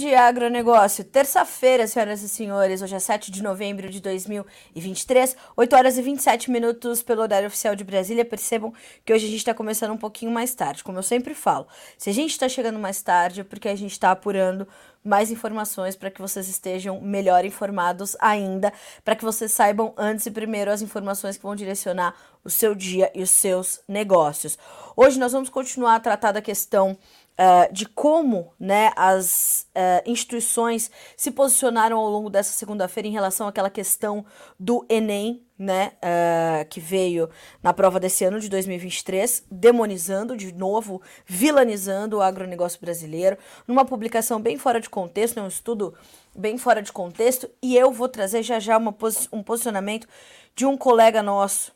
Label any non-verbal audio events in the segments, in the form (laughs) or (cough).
De agronegócio. Terça-feira, senhoras e senhores, hoje é 7 de novembro de 2023, 8 horas e 27 minutos pelo horário oficial de Brasília. Percebam que hoje a gente está começando um pouquinho mais tarde, como eu sempre falo. Se a gente está chegando mais tarde, é porque a gente está apurando mais informações para que vocês estejam melhor informados ainda, para que vocês saibam antes e primeiro as informações que vão direcionar o seu dia e os seus negócios. Hoje nós vamos continuar a tratar da questão uh, de como né, as uh, instituições se posicionaram ao longo dessa segunda-feira em relação àquela questão do Enem, né, uh, que veio na prova desse ano de 2023, demonizando de novo, vilanizando o agronegócio brasileiro, numa publicação bem fora de contexto, né, um estudo bem fora de contexto, e eu vou trazer já já uma, um posicionamento de um colega nosso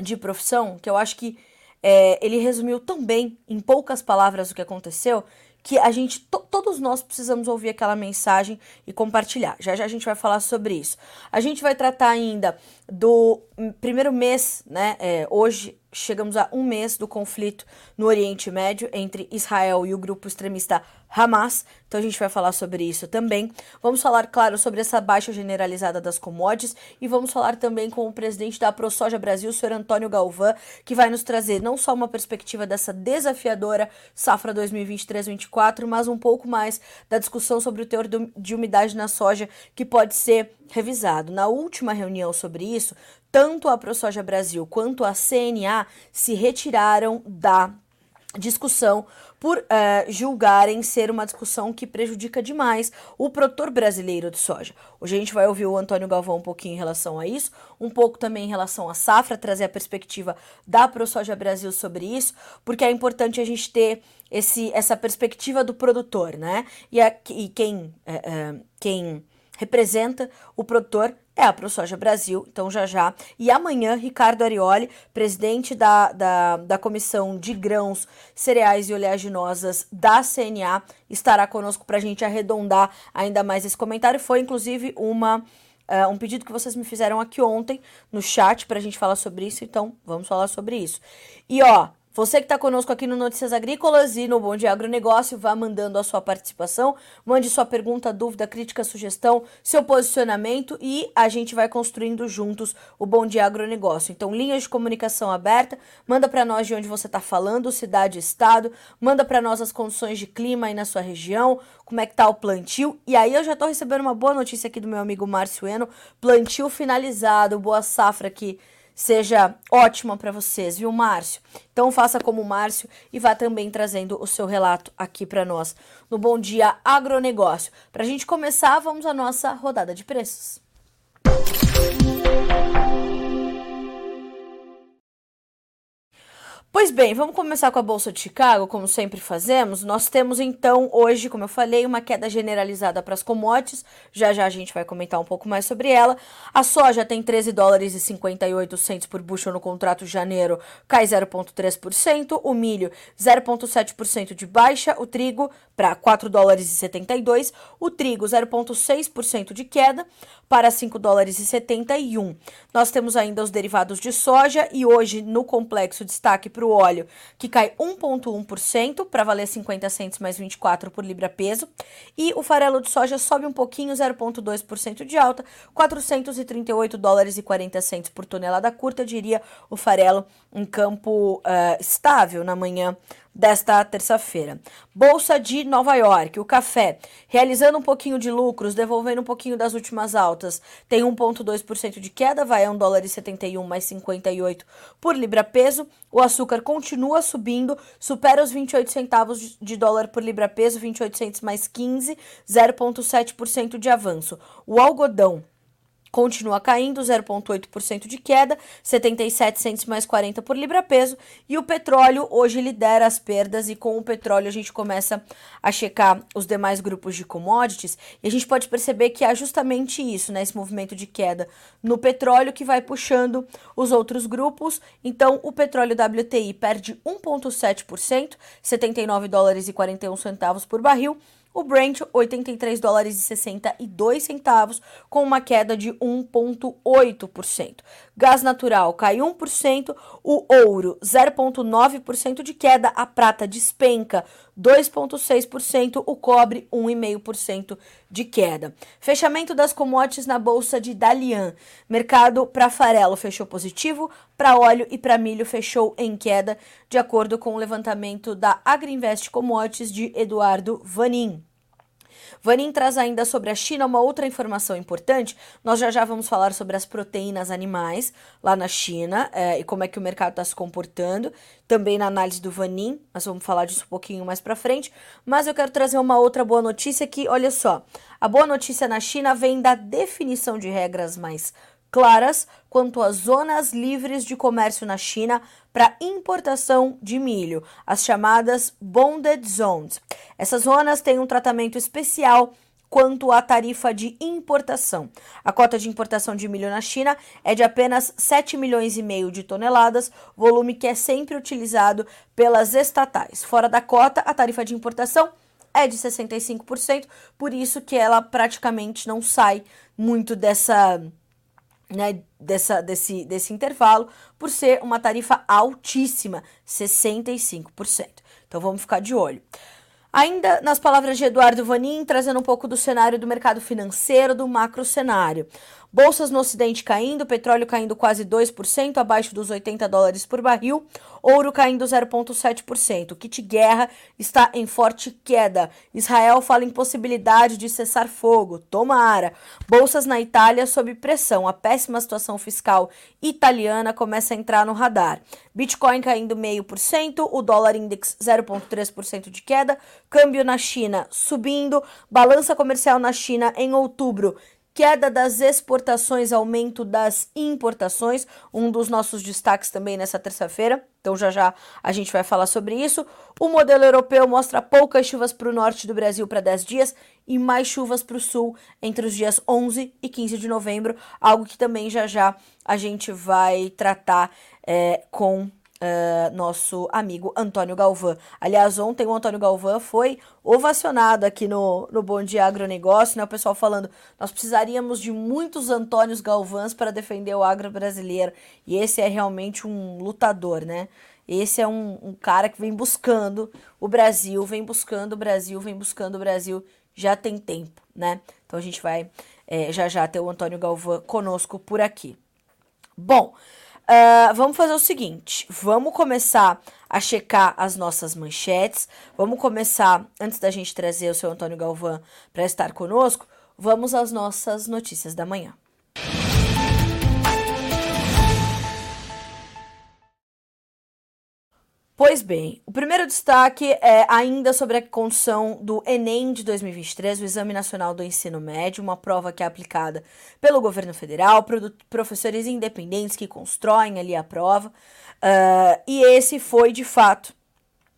de profissão, que eu acho que é, ele resumiu tão bem, em poucas palavras, o que aconteceu, que a gente, todos nós precisamos ouvir aquela mensagem e compartilhar. Já já a gente vai falar sobre isso. A gente vai tratar ainda do primeiro mês, né? É, hoje chegamos a um mês do conflito no Oriente Médio entre Israel e o grupo extremista Hamas. Então a gente vai falar sobre isso também. Vamos falar, claro, sobre essa baixa generalizada das commodities e vamos falar também com o presidente da ProSoja Brasil, o senhor Antônio Galvão, que vai nos trazer não só uma perspectiva dessa desafiadora safra 2023-24, mas um pouco mais da discussão sobre o teor de umidade na soja que pode ser revisado. Na última reunião sobre isso, tanto a ProSoja Brasil quanto a CNA se retiraram da discussão por uh, julgarem ser uma discussão que prejudica demais o produtor brasileiro de soja. Hoje a gente vai ouvir o Antônio Galvão um pouquinho em relação a isso, um pouco também em relação à safra, trazer a perspectiva da ProSoja Brasil sobre isso, porque é importante a gente ter esse, essa perspectiva do produtor, né? E, a, e quem, uh, uh, quem representa o produtor é a ProSoja Brasil, então já já. E amanhã, Ricardo Arioli, presidente da, da, da Comissão de Grãos, Cereais e Oleaginosas da CNA, estará conosco para a gente arredondar ainda mais esse comentário. Foi, inclusive, uma... Uh, um pedido que vocês me fizeram aqui ontem no chat para a gente falar sobre isso, então vamos falar sobre isso. E ó, você que está conosco aqui no Notícias Agrícolas e no Bom Dia Agronegócio, vá mandando a sua participação, mande sua pergunta, dúvida, crítica, sugestão, seu posicionamento e a gente vai construindo juntos o Bom Dia Agronegócio. Então, linhas de comunicação aberta, manda para nós de onde você está falando, cidade, estado, manda para nós as condições de clima aí na sua região, como é que tá o plantio. E aí eu já estou recebendo uma boa notícia aqui do meu amigo Márcio Eno, plantio finalizado, boa safra aqui seja ótima para vocês, viu, Márcio? Então faça como o Márcio e vá também trazendo o seu relato aqui para nós no Bom Dia Agronegócio. Para a gente começar, vamos à nossa rodada de preços. Pois bem, vamos começar com a Bolsa de Chicago, como sempre fazemos. Nós temos então hoje, como eu falei, uma queda generalizada para as commodities. Já já a gente vai comentar um pouco mais sobre ela. A soja tem 13 dólares e 58 centos por bushel no contrato de janeiro, cai 0,3%. O milho, 0,7% de baixa. O trigo, para 4 dólares e 72. O trigo, 0,6% de queda para 5 dólares e 71. Nós temos ainda os derivados de soja e hoje no complexo destaque para o óleo, que cai 1,1% para valer 50 centos mais 24 por libra peso. E o farelo de soja sobe um pouquinho, 0,2% de alta, 438 dólares e 40 centos por tonelada curta, diria o farelo em campo uh, estável na manhã desta terça-feira. Bolsa de Nova York, o café, realizando um pouquinho de lucros, devolvendo um pouquinho das últimas altas, tem 1,2% de queda, vai a 1 dólar e 71 mais 58 por libra peso. O açúcar continua subindo, supera os 28 centavos de dólar por libra peso, 28 centos mais 15, 0,7% de avanço. O algodão continua caindo, 0,8% de queda, 77 centos mais 40 por libra peso, e o petróleo hoje lidera as perdas e com o petróleo a gente começa a checar os demais grupos de commodities. E a gente pode perceber que há justamente isso, né, esse movimento de queda no petróleo que vai puxando os outros grupos. Então, o petróleo WTI perde 1,7%, 79 dólares e 41 centavos por barril, o Brent 83 dólares e 62 centavos, com uma queda de 1,8%. Gás natural cai 1%, o ouro 0,9% de queda, a prata despenca 2,6%, o cobre 1,5% de queda. Fechamento das commodities na bolsa de Dalian. Mercado para farelo fechou positivo, para óleo e para milho fechou em queda, de acordo com o levantamento da Agriinvest Commodities de Eduardo Vanin. Vanin traz ainda sobre a China uma outra informação importante. Nós já já vamos falar sobre as proteínas animais lá na China é, e como é que o mercado está se comportando. Também na análise do Vanin, nós vamos falar disso um pouquinho mais para frente. Mas eu quero trazer uma outra boa notícia que, olha só, a boa notícia na China vem da definição de regras mais claras quanto às zonas livres de comércio na China para importação de milho, as chamadas Bonded Zones. Essas zonas têm um tratamento especial quanto à tarifa de importação. A cota de importação de milho na China é de apenas 7 milhões e meio de toneladas, volume que é sempre utilizado pelas estatais. Fora da cota, a tarifa de importação é de 65%, por isso que ela praticamente não sai muito dessa né, dessa, desse, desse intervalo, por ser uma tarifa altíssima, 65%. Então vamos ficar de olho. Ainda nas palavras de Eduardo Vanin, trazendo um pouco do cenário do mercado financeiro, do macro cenário. Bolsas no Ocidente caindo, petróleo caindo quase 2%, abaixo dos 80 dólares por barril, ouro caindo 0,7%. Kit guerra está em forte queda. Israel fala em possibilidade de cessar fogo. Tomara. Bolsas na Itália sob pressão. A péssima situação fiscal italiana começa a entrar no radar. Bitcoin caindo 0,5%, o dólar index 0,3% de queda, câmbio na China subindo, balança comercial na China em outubro queda das exportações, aumento das importações, um dos nossos destaques também nessa terça-feira. Então já já a gente vai falar sobre isso. O modelo europeu mostra poucas chuvas para o norte do Brasil para 10 dias e mais chuvas para o sul entre os dias 11 e 15 de novembro, algo que também já já a gente vai tratar é, com Uh, nosso amigo Antônio Galvão. Aliás, ontem o Antônio Galvão foi ovacionado aqui no, no Bom Dia Agronegócio, né? O pessoal falando, nós precisaríamos de muitos Antônios Galvãs para defender o agro brasileiro. E esse é realmente um lutador, né? Esse é um, um cara que vem buscando o Brasil, vem buscando o Brasil, vem buscando o Brasil, já tem tempo, né? Então a gente vai é, já já ter o Antônio Galvão conosco por aqui. Bom, Uh, vamos fazer o seguinte: vamos começar a checar as nossas manchetes. Vamos começar, antes da gente trazer o seu Antônio Galvão para estar conosco, vamos às nossas notícias da manhã. Pois bem, o primeiro destaque é ainda sobre a condição do Enem de 2023, o Exame Nacional do Ensino Médio, uma prova que é aplicada pelo governo federal, professores independentes que constroem ali a prova, uh, e esse foi de fato,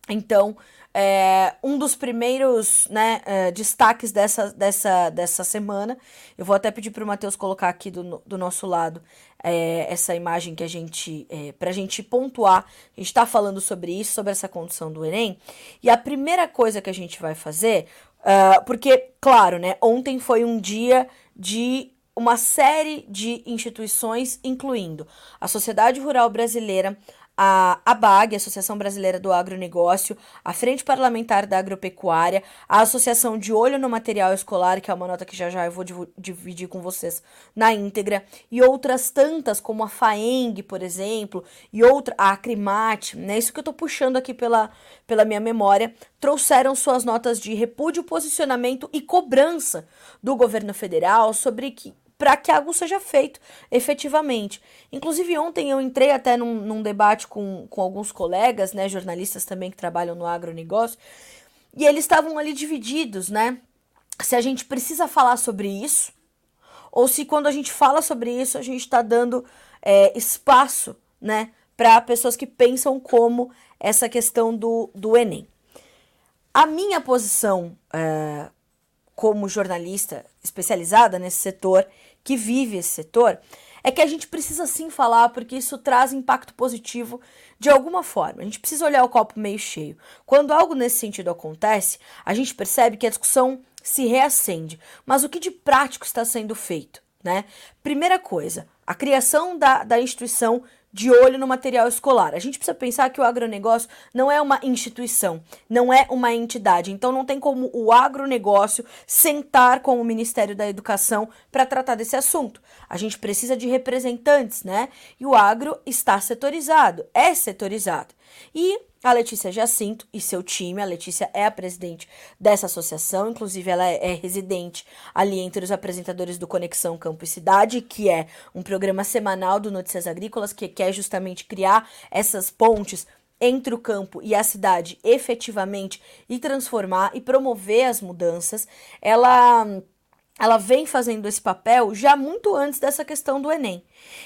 então, é, um dos primeiros né, é, destaques dessa, dessa, dessa semana. Eu vou até pedir para o Matheus colocar aqui do, do nosso lado é, essa imagem que a gente. É, para a gente pontuar. A gente está falando sobre isso, sobre essa condição do Enem. E a primeira coisa que a gente vai fazer. Uh, porque, claro, né, ontem foi um dia de uma série de instituições, incluindo a Sociedade Rural Brasileira, a ABAG, Associação Brasileira do Agronegócio, a Frente Parlamentar da Agropecuária, a Associação de Olho no Material Escolar, que é uma nota que já já eu vou dividir com vocês na íntegra, e outras tantas, como a FAENG, por exemplo, e outra, a Acrimate, né? Isso que eu tô puxando aqui pela, pela minha memória, trouxeram suas notas de repúdio, posicionamento e cobrança do governo federal sobre que para que algo seja feito efetivamente. Inclusive, ontem eu entrei até num, num, debate com, com alguns colegas, né, jornalistas também que trabalham no agronegócio, e eles estavam ali divididos, né? Se a gente precisa falar sobre isso, ou se quando a gente fala sobre isso, a gente está dando é, espaço, né, para pessoas que pensam como essa questão do, do Enem. A minha posição é, como jornalista especializada nesse setor que vive esse setor, é que a gente precisa sim falar porque isso traz impacto positivo de alguma forma. A gente precisa olhar o copo meio cheio. Quando algo nesse sentido acontece, a gente percebe que a discussão se reacende. Mas o que de prático está sendo feito? Né? Primeira coisa, a criação da, da instituição de olho no material escolar. A gente precisa pensar que o agronegócio não é uma instituição, não é uma entidade. Então não tem como o agronegócio sentar com o Ministério da Educação para tratar desse assunto. A gente precisa de representantes, né? E o agro está setorizado, é setorizado. E a Letícia Jacinto e seu time, a Letícia é a presidente dessa associação, inclusive ela é, residente ali entre os apresentadores do Conexão Campo e Cidade, que é um programa semanal do Notícias Agrícolas que quer justamente criar essas pontes entre o campo e a cidade efetivamente e transformar e promover as mudanças. Ela ela vem fazendo esse papel já muito antes dessa questão do Enem.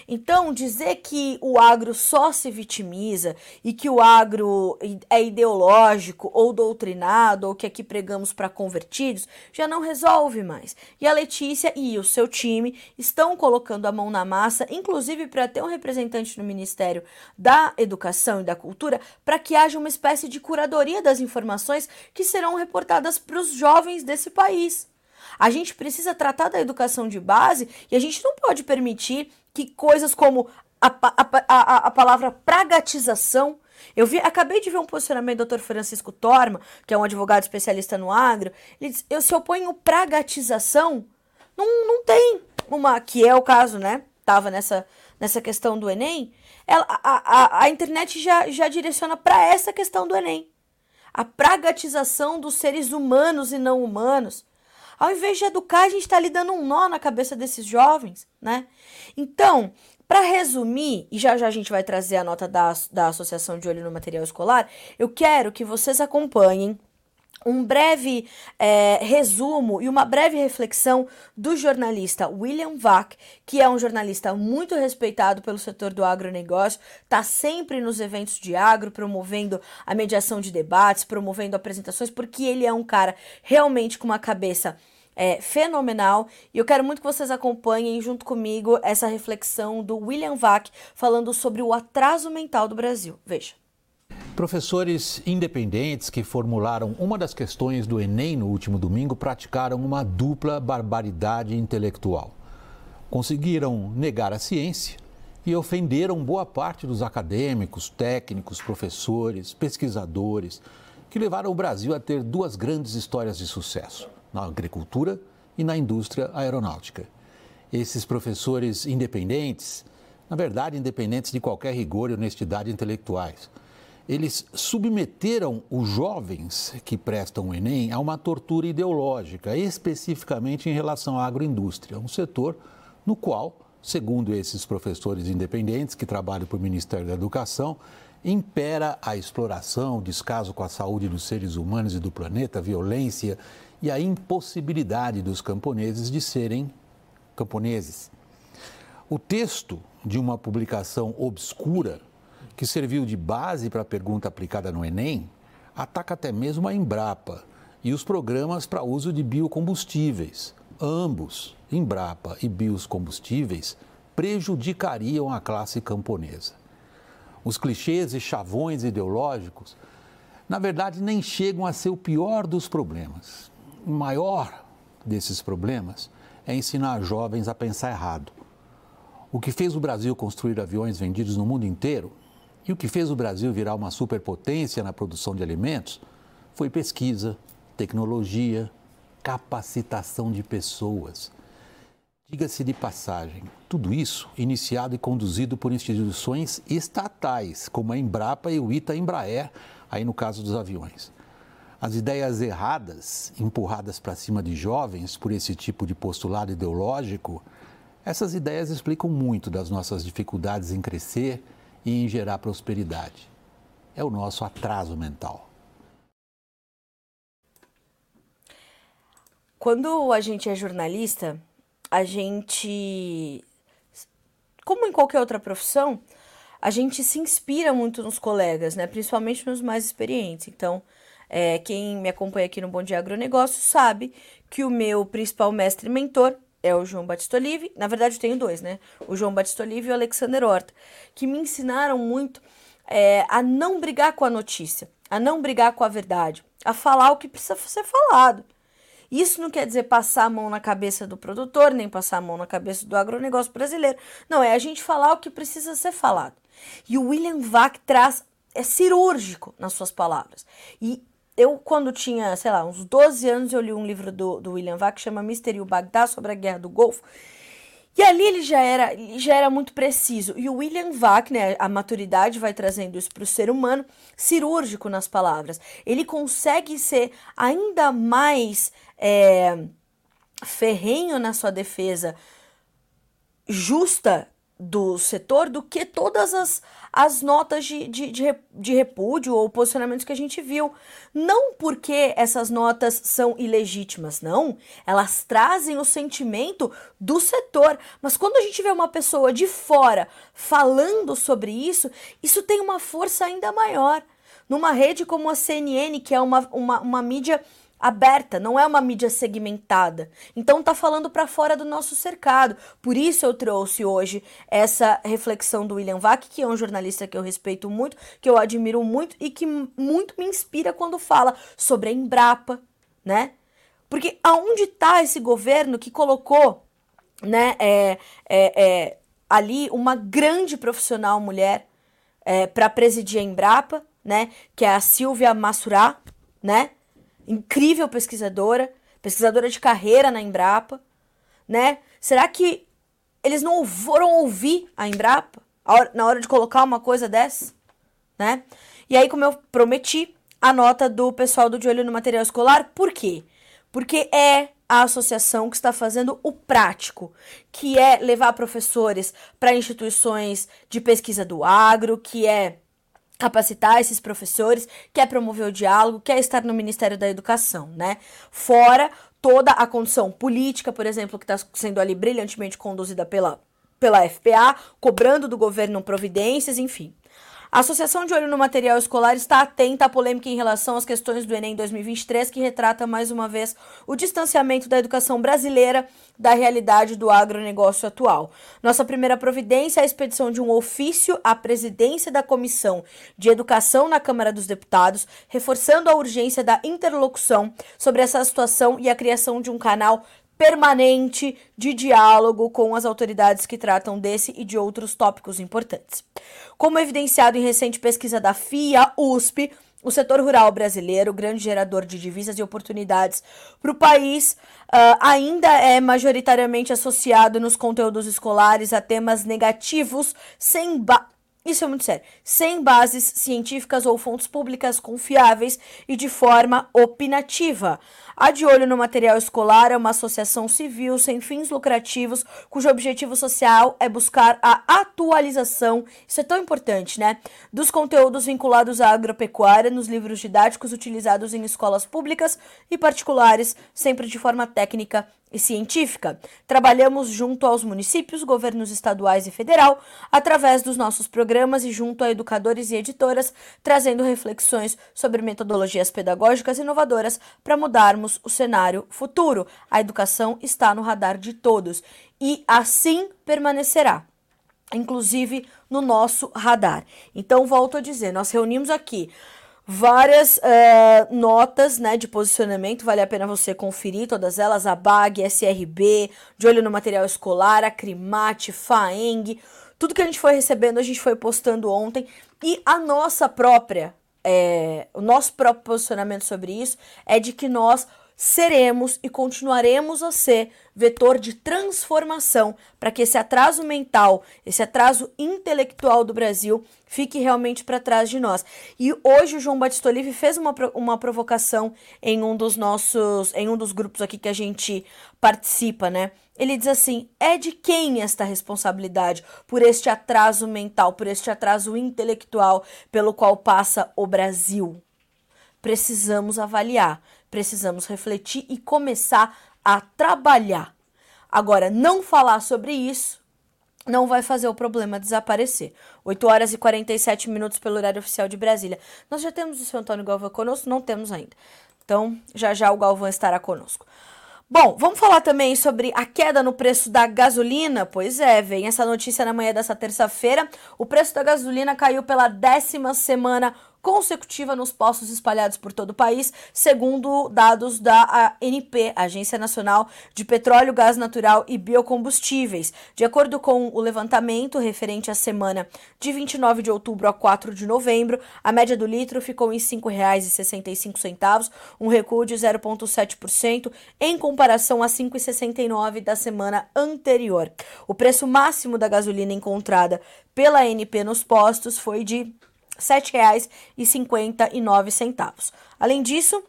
Então, dizer que o agro só se vitimiza e que o agro é ideológico ou doutrinado, ou que aqui pregamos para convertidos, já não resolve mais. E a Letícia e o seu time estão colocando a mão na massa, inclusive para ter um representante no Ministério da Educação e da Cultura, para que haja uma espécie de curadoria das informações que serão reportadas para os jovens desse país. A gente precisa tratar da educação de base e a gente não pode permitir que coisas como a, a, a, a palavra pragatização eu vi, acabei de ver um posicionamento do Dr. Francisco Torma, que é um advogado especialista no agro. Ele diz: eu se oponho pragatização, não, não tem uma, que é o caso, né? Tava nessa, nessa questão do Enem. Ela, a, a, a internet já, já direciona para essa questão do Enem. A pragatização dos seres humanos e não humanos. Ao invés de educar, a gente está ali dando um nó na cabeça desses jovens, né? Então, para resumir, e já já a gente vai trazer a nota da, da Associação de Olho no Material Escolar, eu quero que vocês acompanhem um breve é, resumo e uma breve reflexão do jornalista William Vac, que é um jornalista muito respeitado pelo setor do agronegócio, está sempre nos eventos de agro, promovendo a mediação de debates, promovendo apresentações, porque ele é um cara realmente com uma cabeça é, fenomenal e eu quero muito que vocês acompanhem junto comigo essa reflexão do William Vac falando sobre o atraso mental do Brasil. Veja. Professores independentes que formularam uma das questões do Enem no último domingo praticaram uma dupla barbaridade intelectual. Conseguiram negar a ciência e ofenderam boa parte dos acadêmicos, técnicos, professores, pesquisadores que levaram o Brasil a ter duas grandes histórias de sucesso: na agricultura e na indústria aeronáutica. Esses professores independentes, na verdade, independentes de qualquer rigor e honestidade intelectuais, eles submeteram os jovens que prestam o Enem a uma tortura ideológica, especificamente em relação à agroindústria, um setor no qual, segundo esses professores independentes que trabalham para o Ministério da Educação, impera a exploração, descaso com a saúde dos seres humanos e do planeta, a violência e a impossibilidade dos camponeses de serem camponeses. O texto de uma publicação obscura que serviu de base para a pergunta aplicada no Enem, ataca até mesmo a Embrapa e os programas para uso de biocombustíveis. Ambos, Embrapa e biocombustíveis, prejudicariam a classe camponesa. Os clichês e chavões ideológicos, na verdade, nem chegam a ser o pior dos problemas. O maior desses problemas é ensinar jovens a pensar errado. O que fez o Brasil construir aviões vendidos no mundo inteiro E o que fez o Brasil virar uma superpotência na produção de alimentos foi pesquisa, tecnologia, capacitação de pessoas. Diga-se de passagem, tudo isso iniciado e conduzido por instituições estatais, como a Embrapa e o Ita Embraer, aí no caso dos aviões. As ideias erradas, empurradas para cima de jovens por esse tipo de postulado ideológico, essas ideias explicam muito das nossas dificuldades em crescer e em gerar prosperidade. É o nosso atraso mental. Quando a gente é jornalista, a gente, como em qualquer outra profissão, a gente se inspira muito nos colegas, né? Principalmente nos mais experientes. Então, é, quem me acompanha aqui no Bom Dia Agronegócio sabe que o meu principal mestre e mentor é o João Batista Olive. Na verdade, eu tenho dois, né? O João Batista Olive e o Alexander Horta, que me ensinaram muito é, a não brigar com a notícia, a não brigar com a verdade, a falar o que precisa ser falado. Isso não quer dizer passar a mão na cabeça do produtor, nem passar a mão na cabeça do agronegócio brasileiro. Não, é a gente falar o que precisa ser falado. E o William Vac traz, é cirúrgico nas suas palavras. E eu, quando tinha, sei lá, uns 12 anos, eu li um livro do, do William Vac que chama Mister o Bagdá sobre a Guerra do Golfo. E ali ele já era, ele já era muito preciso. E o William Vac, né, a maturidade vai trazendo isso para o ser humano, cirúrgico nas palavras. Ele consegue ser ainda mais é, ferrenho na sua defesa justa do setor do que todas as, as notas de, de, de, repúdio ou posicionamentos que a gente viu. Não porque essas notas são ilegítimas, não. Elas trazem o sentimento do setor. Mas quando a gente vê uma pessoa de fora falando sobre isso, isso tem uma força ainda maior. Numa rede como a CNN, que é uma, uma, uma mídia aberta, não é uma mídia segmentada. Então tá falando para fora do nosso cercado. Por isso eu trouxe hoje essa reflexão do William Vac, que é um jornalista que eu respeito muito, que eu admiro muito e que muito me inspira quando fala sobre a Embrapa, né? Porque aonde está esse governo que colocou, né, é, é, é, ali uma grande profissional mulher é, para presidir a Embrapa, né, que é a Silvia Massurá, né? Incrível pesquisadora, pesquisadora de carreira na Embrapa, né? Será que eles não foram ouvir a Embrapa na hora de colocar uma coisa dessa, né? E aí, como eu prometi, a nota do pessoal do De Olho no Material Escolar, por quê? Porque é a associação que está fazendo o prático, que é levar professores para instituições de pesquisa do agro, que é capacitar esses professores, quer promover o diálogo, quer estar no Ministério da Educação, né? Fora toda a condição política, por exemplo, que está sendo ali brilhantemente conduzida pela, pela FPA, cobrando do governo providências, enfim. A Associação de Olho no Material Escolar está atenta à polêmica em relação às questões do Enem 2023, que retrata mais uma vez o distanciamento da educação brasileira da realidade do agronegócio atual. Nossa primeira providência é a expedição de um ofício à presidência da Comissão de Educação na Câmara dos Deputados, reforçando a urgência da interlocução sobre essa situação e a criação de um canal permanente de diálogo com as autoridades que tratam desse e de outros tópicos importantes. Como evidenciado em recente pesquisa da FIA USP, o setor rural brasileiro, grande gerador de divisas e oportunidades para o país, uh, ainda é majoritariamente associado nos conteúdos escolares a temas negativos, sem ba isso é muito sério. Sem bases científicas ou fontes públicas confiáveis e de forma opinativa. A De Olho no Material Escolar é uma associação civil sem fins lucrativos, cujo objetivo social é buscar a atualização, isso é tão importante, né? Dos conteúdos vinculados à agropecuária nos livros didáticos utilizados em escolas públicas e particulares, sempre de forma técnica e científica. Trabalhamos junto aos municípios, governos estaduais e federal, através dos nossos programas e junto a educadores e editoras, trazendo reflexões sobre metodologias pedagógicas inovadoras para mudarmos o cenário futuro. A educação está no radar de todos e assim permanecerá inclusive no nosso radar. Então, volto a dizer, nós reunimos aqui várias é, notas né, de posicionamento, vale a pena você conferir todas elas, a BAG, SRB, de olho no material escolar, a Crimate, FAENG, Tudo que a gente foi recebendo, a gente foi postando ontem. E a nossa própria, é, o nosso próprio posicionamento sobre isso é de que nós seremos e continuaremos a ser vetor de transformação para que esse atraso mental, esse atraso intelectual do Brasil fique realmente para trás de nós. E hoje o João Batista Olive fez uma, uma provocação em um dos nossos, em um dos grupos aqui que a gente participa, né? Ele diz assim: é de quem esta responsabilidade por este atraso mental, por este atraso intelectual pelo qual passa o Brasil? Precisamos avaliar precisamos refletir e começar a trabalhar. Agora, não falar sobre isso não vai fazer o problema desaparecer. 8 horas e 47 minutos pelo horário oficial de Brasília. Nós já temos o seu Antônio Galvão conosco? Não temos ainda. Então, já já o Galvão estará conosco. Bom, vamos falar também sobre a queda no preço da gasolina? Pois é, vem essa notícia na manhã dessa terça-feira. O preço da gasolina caiu pela décima semana consecutiva nos postos espalhados por todo o país, segundo dados da ANP, Agência Nacional de Petróleo, Gás Natural e Biocombustíveis. De acordo com o levantamento referente à semana de 29 de outubro a 4 de novembro, a média do litro ficou em R$ 5,65, um recuo de 0,7% em comparação a R$ 5,69 da semana anterior. O preço máximo da gasolina encontrada pela ANP nos postos foi de R$ 7,59. Além disso,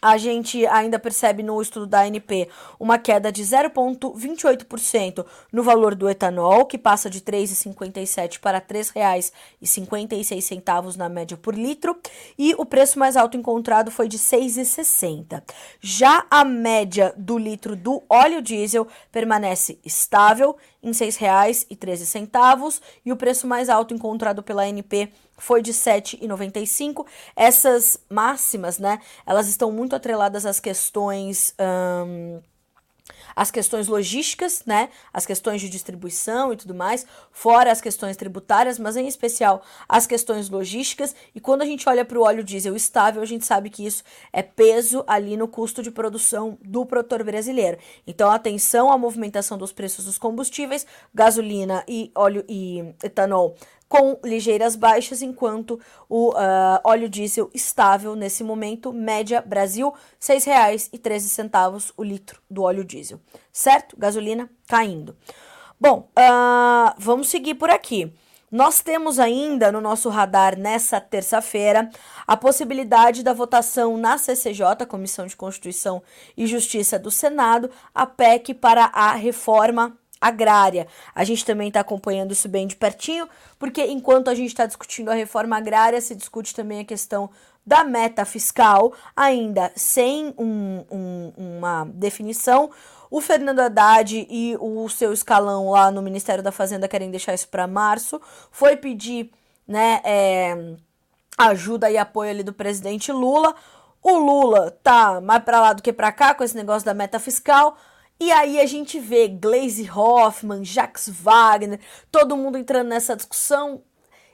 a gente ainda percebe no estudo da ANP uma queda de 0,28% no valor do etanol, que passa de R$ 3,57 para R$ 3,56 na média por litro, e o preço mais alto encontrado foi de R$ 6,60. Já a média do litro do óleo diesel permanece estável em R$ 6,13 e o preço mais alto encontrado pela ANP foi de 7,95. Essas máximas, né, elas estão muito atreladas às questões. Um, as questões logísticas, né, as questões de distribuição e tudo mais, fora as questões tributárias, mas em especial as questões logísticas. E quando a gente olha para o óleo diesel estável, a gente sabe que isso é peso ali no custo de produção do produtor brasileiro. Então, atenção à movimentação dos preços dos combustíveis, gasolina e óleo e etanol com ligeiras baixas, enquanto o uh, óleo diesel estável nesse momento, média Brasil, R$ 6,13 o litro do óleo diesel, certo? Gasolina caindo. Bom, uh, vamos seguir por aqui. Nós temos ainda no nosso radar nessa terça-feira a possibilidade da votação na CCJ, Comissão de Constituição e Justiça do Senado, a PEC para a reforma agrária. A gente também está acompanhando isso bem de pertinho, porque enquanto a gente está discutindo a reforma agrária, se discute também a questão da meta fiscal, ainda sem um, um, uma definição. O Fernando Haddad e o seu escalão lá no Ministério da Fazenda querem deixar isso para março. Foi pedir né, é, ajuda e apoio ali do presidente Lula. O Lula tá mais para lá do que para cá com esse negócio da meta fiscal. E aí a gente vê Glaze Hoffman, Jacques Wagner, todo mundo entrando nessa discussão.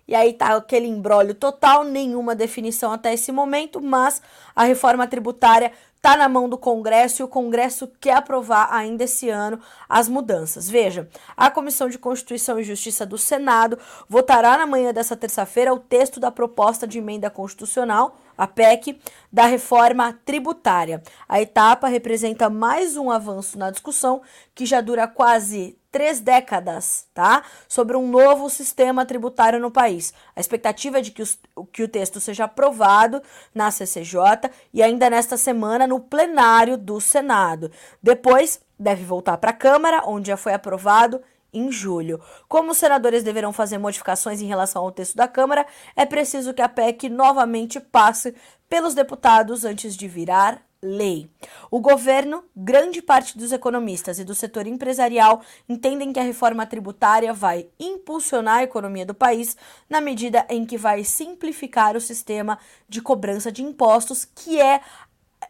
E aí tá aquele embrólio total, nenhuma definição até esse momento, mas a reforma tributária está na mão do Congresso e o Congresso quer aprovar ainda esse ano as mudanças. Veja, a Comissão de Constituição e Justiça do Senado votará na manhã dessa terça-feira o texto da proposta de emenda constitucional a PEC da reforma tributária. A etapa representa mais um avanço na discussão que já dura quase três décadas, tá? Sobre um novo sistema tributário no país. A expectativa é de que, os, que o texto seja aprovado na CCJ e ainda nesta semana no plenário do Senado. Depois deve voltar para a Câmara, onde já foi aprovado em julho. Como os senadores deverão fazer modificações em relação ao texto da Câmara, é preciso que a PEC novamente passe pelos deputados antes de virar lei. O governo, grande parte dos economistas e do setor empresarial entendem que a reforma tributária vai impulsionar a economia do país na medida em que vai simplificar o sistema de cobrança de impostos, que é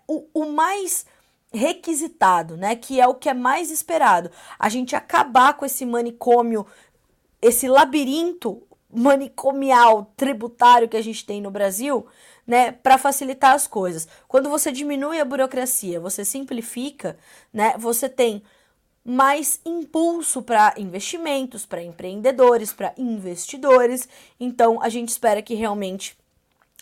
o, o mais requisitado, né? Que é o que é mais esperado. A gente acabar com esse manicômio, esse labirinto manicomial tributário que a gente tem no Brasil, né, para facilitar as coisas. Quando você diminui a burocracia, você simplifica, né, você tem mais impulso para investimentos, para empreendedores, para investidores. Então, a gente espera que realmente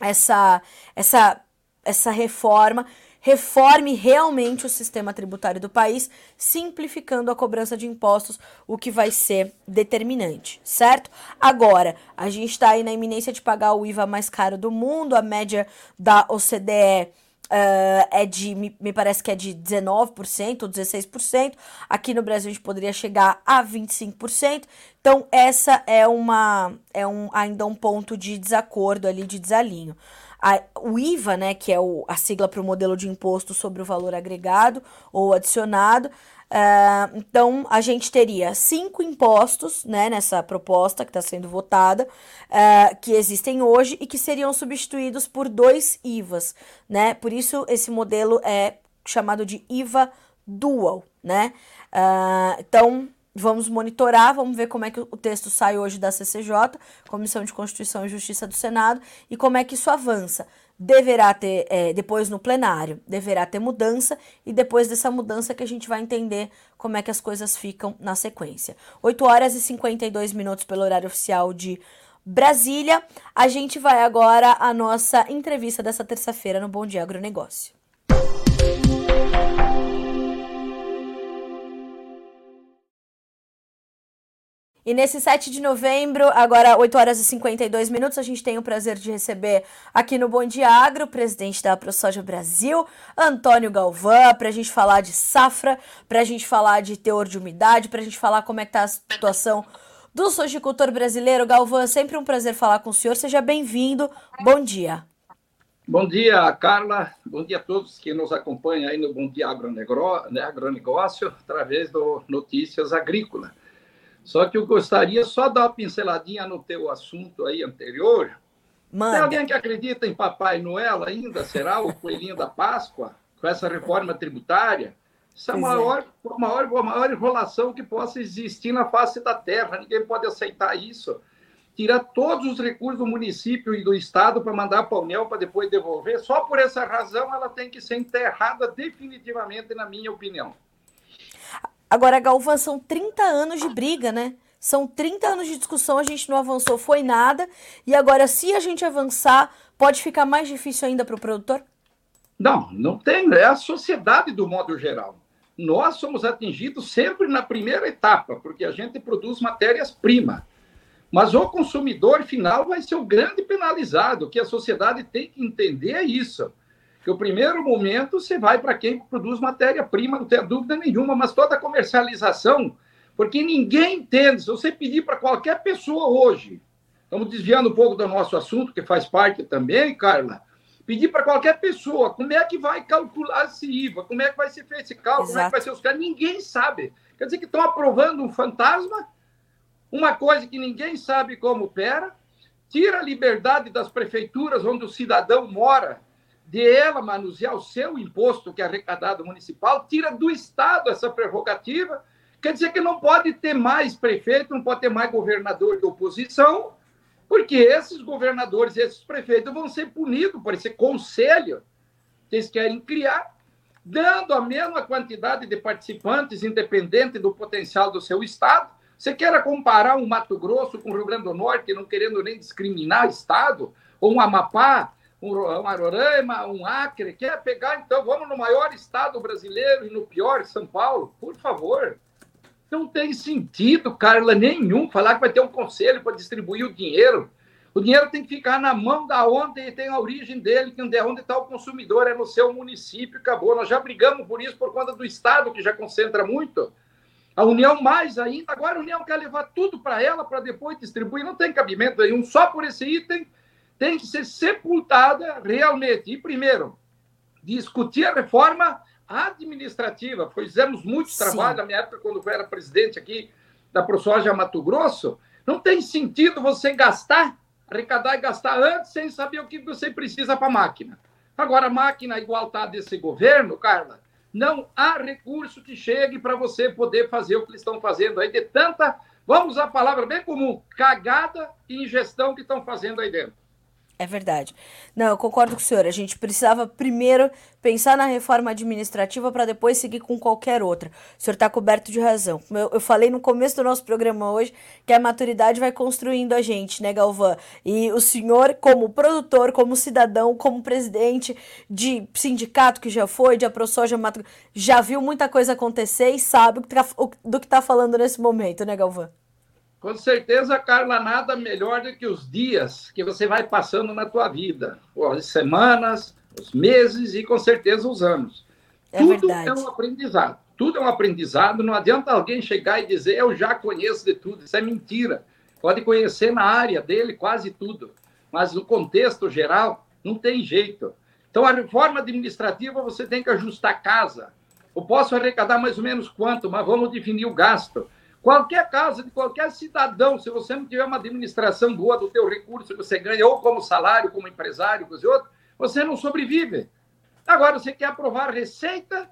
essa, essa, essa reforma reforme realmente o sistema tributário do país, simplificando a cobrança de impostos, o que vai ser determinante, certo? Agora, a gente está aí na iminência de pagar o IVA mais caro do mundo, a média da OCDE Uh, é de, me, me, parece que é de 19% ou 16%. Aqui no Brasil a gente poderia chegar a 25%. Então, essa é uma é um, ainda um ponto de desacordo ali, de desalinho. A, o IVA, né, que é o, a sigla para o modelo de imposto sobre o valor agregado ou adicionado, Uh, então, a gente teria cinco impostos né, nessa proposta que está sendo votada, uh, que existem hoje e que seriam substituídos por dois IVAs. Né? Por isso, esse modelo é chamado de IVA dual. Né? Uh, então, vamos monitorar, vamos ver como é que o texto sai hoje da CCJ, Comissão de Constituição e Justiça do Senado, e como é que isso avança deverá ter, é, depois no plenário, deverá ter mudança e depois dessa mudança que a gente vai entender como é que as coisas ficam na sequência. 8 horas e 52 minutos pelo horário oficial de Brasília. A gente vai agora à nossa entrevista dessa terça-feira no Bom Dia Agronegócio. E nesse 7 de novembro, agora 8 horas e 52 minutos, a gente tem o prazer de receber aqui no Bom Dia Agro, o presidente da ProSoja Brasil, Antônio Galvão, para a gente falar de safra, para a gente falar de teor de umidade, para a gente falar como é que está a situação do sojicultor brasileiro. Galvão, sempre um prazer falar com o senhor. Seja bem-vindo. Bom dia. Bom dia, Carla. Bom dia a todos que nos acompanham aí no Bom Dia Agronegócio, através do Notícias Agrícolas. Só que eu gostaria só dar uma pinceladinha no teu assunto aí anterior. Manda. Tem alguém que acredita em Papai Noel ainda? Será o coelhinho da Páscoa? Com essa reforma tributária? Isso é a maior, é. maior, a maior enrolação que possa existir na face da terra. Ninguém pode aceitar isso. Tirar todos os recursos do município e do estado para mandar para a União para depois devolver. Só por essa razão ela tem que ser enterrada definitivamente, na minha opinião. Agora, Galvão, são 30 anos de briga, né? São 30 anos de discussão, a gente não avançou, foi nada. E agora, se a gente avançar, pode ficar mais difícil ainda para o produtor? Não, não tem. É a sociedade do modo geral. Nós somos atingidos sempre na primeira etapa, porque a gente produz matérias-primas. Mas o consumidor final vai ser o grande penalizado. O que a sociedade tem que entender é isso que o primeiro momento você vai para quem produz matéria-prima, não tem dúvida nenhuma, mas toda a comercialização, porque ninguém entende. Se você pedir para qualquer pessoa hoje, estamos desviando um pouco do nosso assunto, que faz parte também, Carla, pedir para qualquer pessoa como é que vai calcular esse IVA, como é que vai ser feito esse cálculo, Exato. como é que vai ser os caras, ninguém sabe. Quer dizer que estão aprovando um fantasma, uma coisa que ninguém sabe como opera, tira a liberdade das prefeituras onde o cidadão mora de ela manusear o seu imposto que é arrecadado municipal, tira do Estado essa prerrogativa. Quer dizer que não pode ter mais prefeito, não pode ter mais governador de oposição, porque esses governadores, esses prefeitos vão ser punidos por esse conselho que eles querem criar, dando a mesma quantidade de participantes, independente do potencial do seu Estado. Você quer comparar um Mato Grosso com o Rio Grande do Norte, não querendo nem discriminar Estado, ou um Amapá, um, um um Acre, quer pegar, então vamos no maior estado brasileiro e no pior, São Paulo, por favor. Não tem sentido, Carla, nenhum, falar que vai ter um conselho para distribuir o dinheiro. O dinheiro tem que ficar na mão da onde tem a origem dele, que é onde está o consumidor, é no seu município, acabou. Nós já brigamos por isso por conta do Estado, que já concentra muito. A União mais ainda, agora a União quer levar tudo para ela para depois distribuir, não tem cabimento nenhum, só por esse item tem que ser sepultada realmente. E, primeiro, discutir a reforma administrativa. Fizemos muito Sim. trabalho na minha época, quando eu era presidente aqui da ProSoja Mato Grosso. Não tem sentido você gastar, arrecadar e gastar antes sem saber o que você precisa para a máquina. Agora, a máquina igual está desse governo, Carla, não há recurso que chegue para você poder fazer o que eles estão fazendo aí de tanta, vamos usar a palavra bem comum, cagada e ingestão que estão fazendo aí dentro. É verdade. Não, eu concordo com o senhor. A gente precisava primeiro pensar na reforma administrativa para depois seguir com qualquer outra. O senhor está coberto de razão. Eu, eu, falei no começo do nosso programa hoje que a maturidade vai construindo a gente, né, Galvão? E o senhor, como produtor, como cidadão, como presidente de sindicato que já foi, de AproSoja, já viu muita coisa acontecer e sabe tá, do que está falando nesse momento, né, Galvão? Com certeza, Carla, nada melhor do que os dias que você vai passando na tua vida, as semanas, os meses e com certeza os anos. É Tudo verdade. é um aprendizado. Tudo é um aprendizado. Não adianta alguém chegar e dizer eu já conheço de tudo. Isso é mentira. Pode conhecer na área dele quase tudo, mas no contexto geral não tem jeito. Então, a reforma administrativa você tem que ajustar a casa. Eu posso arrecadar mais ou menos quanto, mas vamos definir o gasto. Qualquer casa de qualquer cidadão, se você não tiver uma administração boa do teu recurso que você ganha, ou como salário, como empresário, coisa e outra, você não sobrevive. Agora, você quer aprovar receita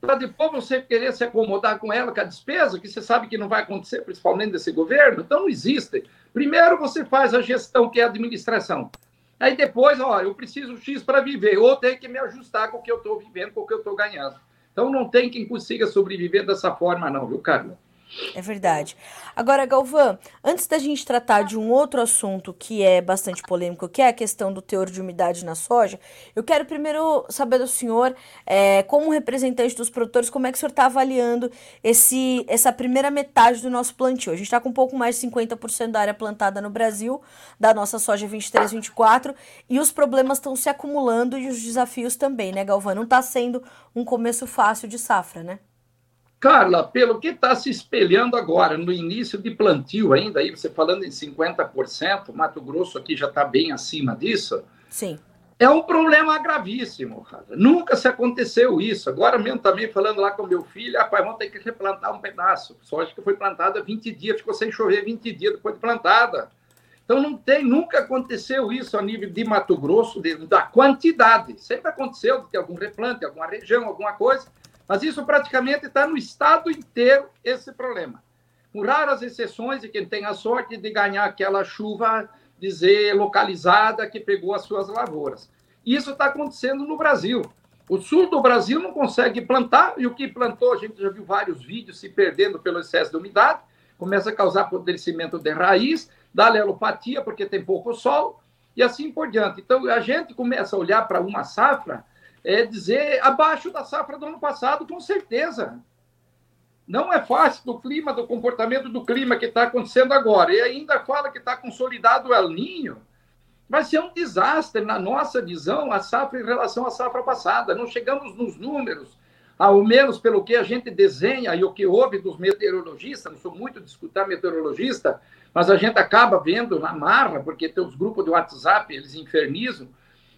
para depois você querer se acomodar com ela, com a despesa, que você sabe que não vai acontecer, principalmente desse governo. Então, não existe. Primeiro, você faz a gestão, que é a administração. Aí depois, ó, eu preciso X para viver, ou tem que me ajustar com o que eu estou vivendo, com o que eu estou ganhando. Então, não tem quem consiga sobreviver dessa forma, não, viu, Carlos? É verdade. Agora, Galvão, antes da gente tratar de um outro assunto que é bastante polêmico, que é a questão do teor de umidade na soja, eu quero primeiro saber do senhor, é, como representante dos produtores, como é que o senhor está avaliando esse, essa primeira metade do nosso plantio. A gente está com um pouco mais de 50% da área plantada no Brasil, da nossa soja 23, 24, e os problemas estão se acumulando e os desafios também, né, Galvão? Não está sendo um começo fácil de safra, né? Carla, pelo que está se espelhando agora, no início de plantio ainda, aí você falando em 50%, Mato Grosso aqui já está bem acima disso. Sim. É um problema gravíssimo, cara. Nunca se aconteceu isso. Agora mesmo também falando lá com meu filho, rapaz, vamos ter que replantar um pedaço. Soja que foi plantada 20 dias, ficou sem chover 20 dias depois de plantada. Então não tem, nunca aconteceu isso a nível de Mato Grosso, de, da quantidade. Sempre aconteceu de ter algum replante, alguma região, alguma coisa, mas isso praticamente está no estado inteiro, esse problema. Com raras exceções de quem tem a sorte de ganhar aquela chuva, dizer, localizada que pegou as suas lavouras. Isso está acontecendo no Brasil. O sul do Brasil não consegue plantar, e o que plantou, a gente já viu vários vídeos se perdendo pelo excesso de umidade, começa a causar apodrecimento de raiz, dá lelopatia porque tem pouco sol, e assim por diante. Então, a gente começa a olhar para uma safra é dizer abaixo da safra do ano passado, com certeza. Não é fácil do clima, do comportamento do clima que está acontecendo agora. E ainda fala que está consolidado o El Ninho. Vai ser um desastre, na nossa visão, a safra em relação à safra passada. Não chegamos nos números, ao menos pelo que a gente desenha e o que ouve dos meteorologistas. Não sou muito de escutar meteorologista, mas a gente acaba vendo na marra, porque tem os grupos de WhatsApp, eles infernizam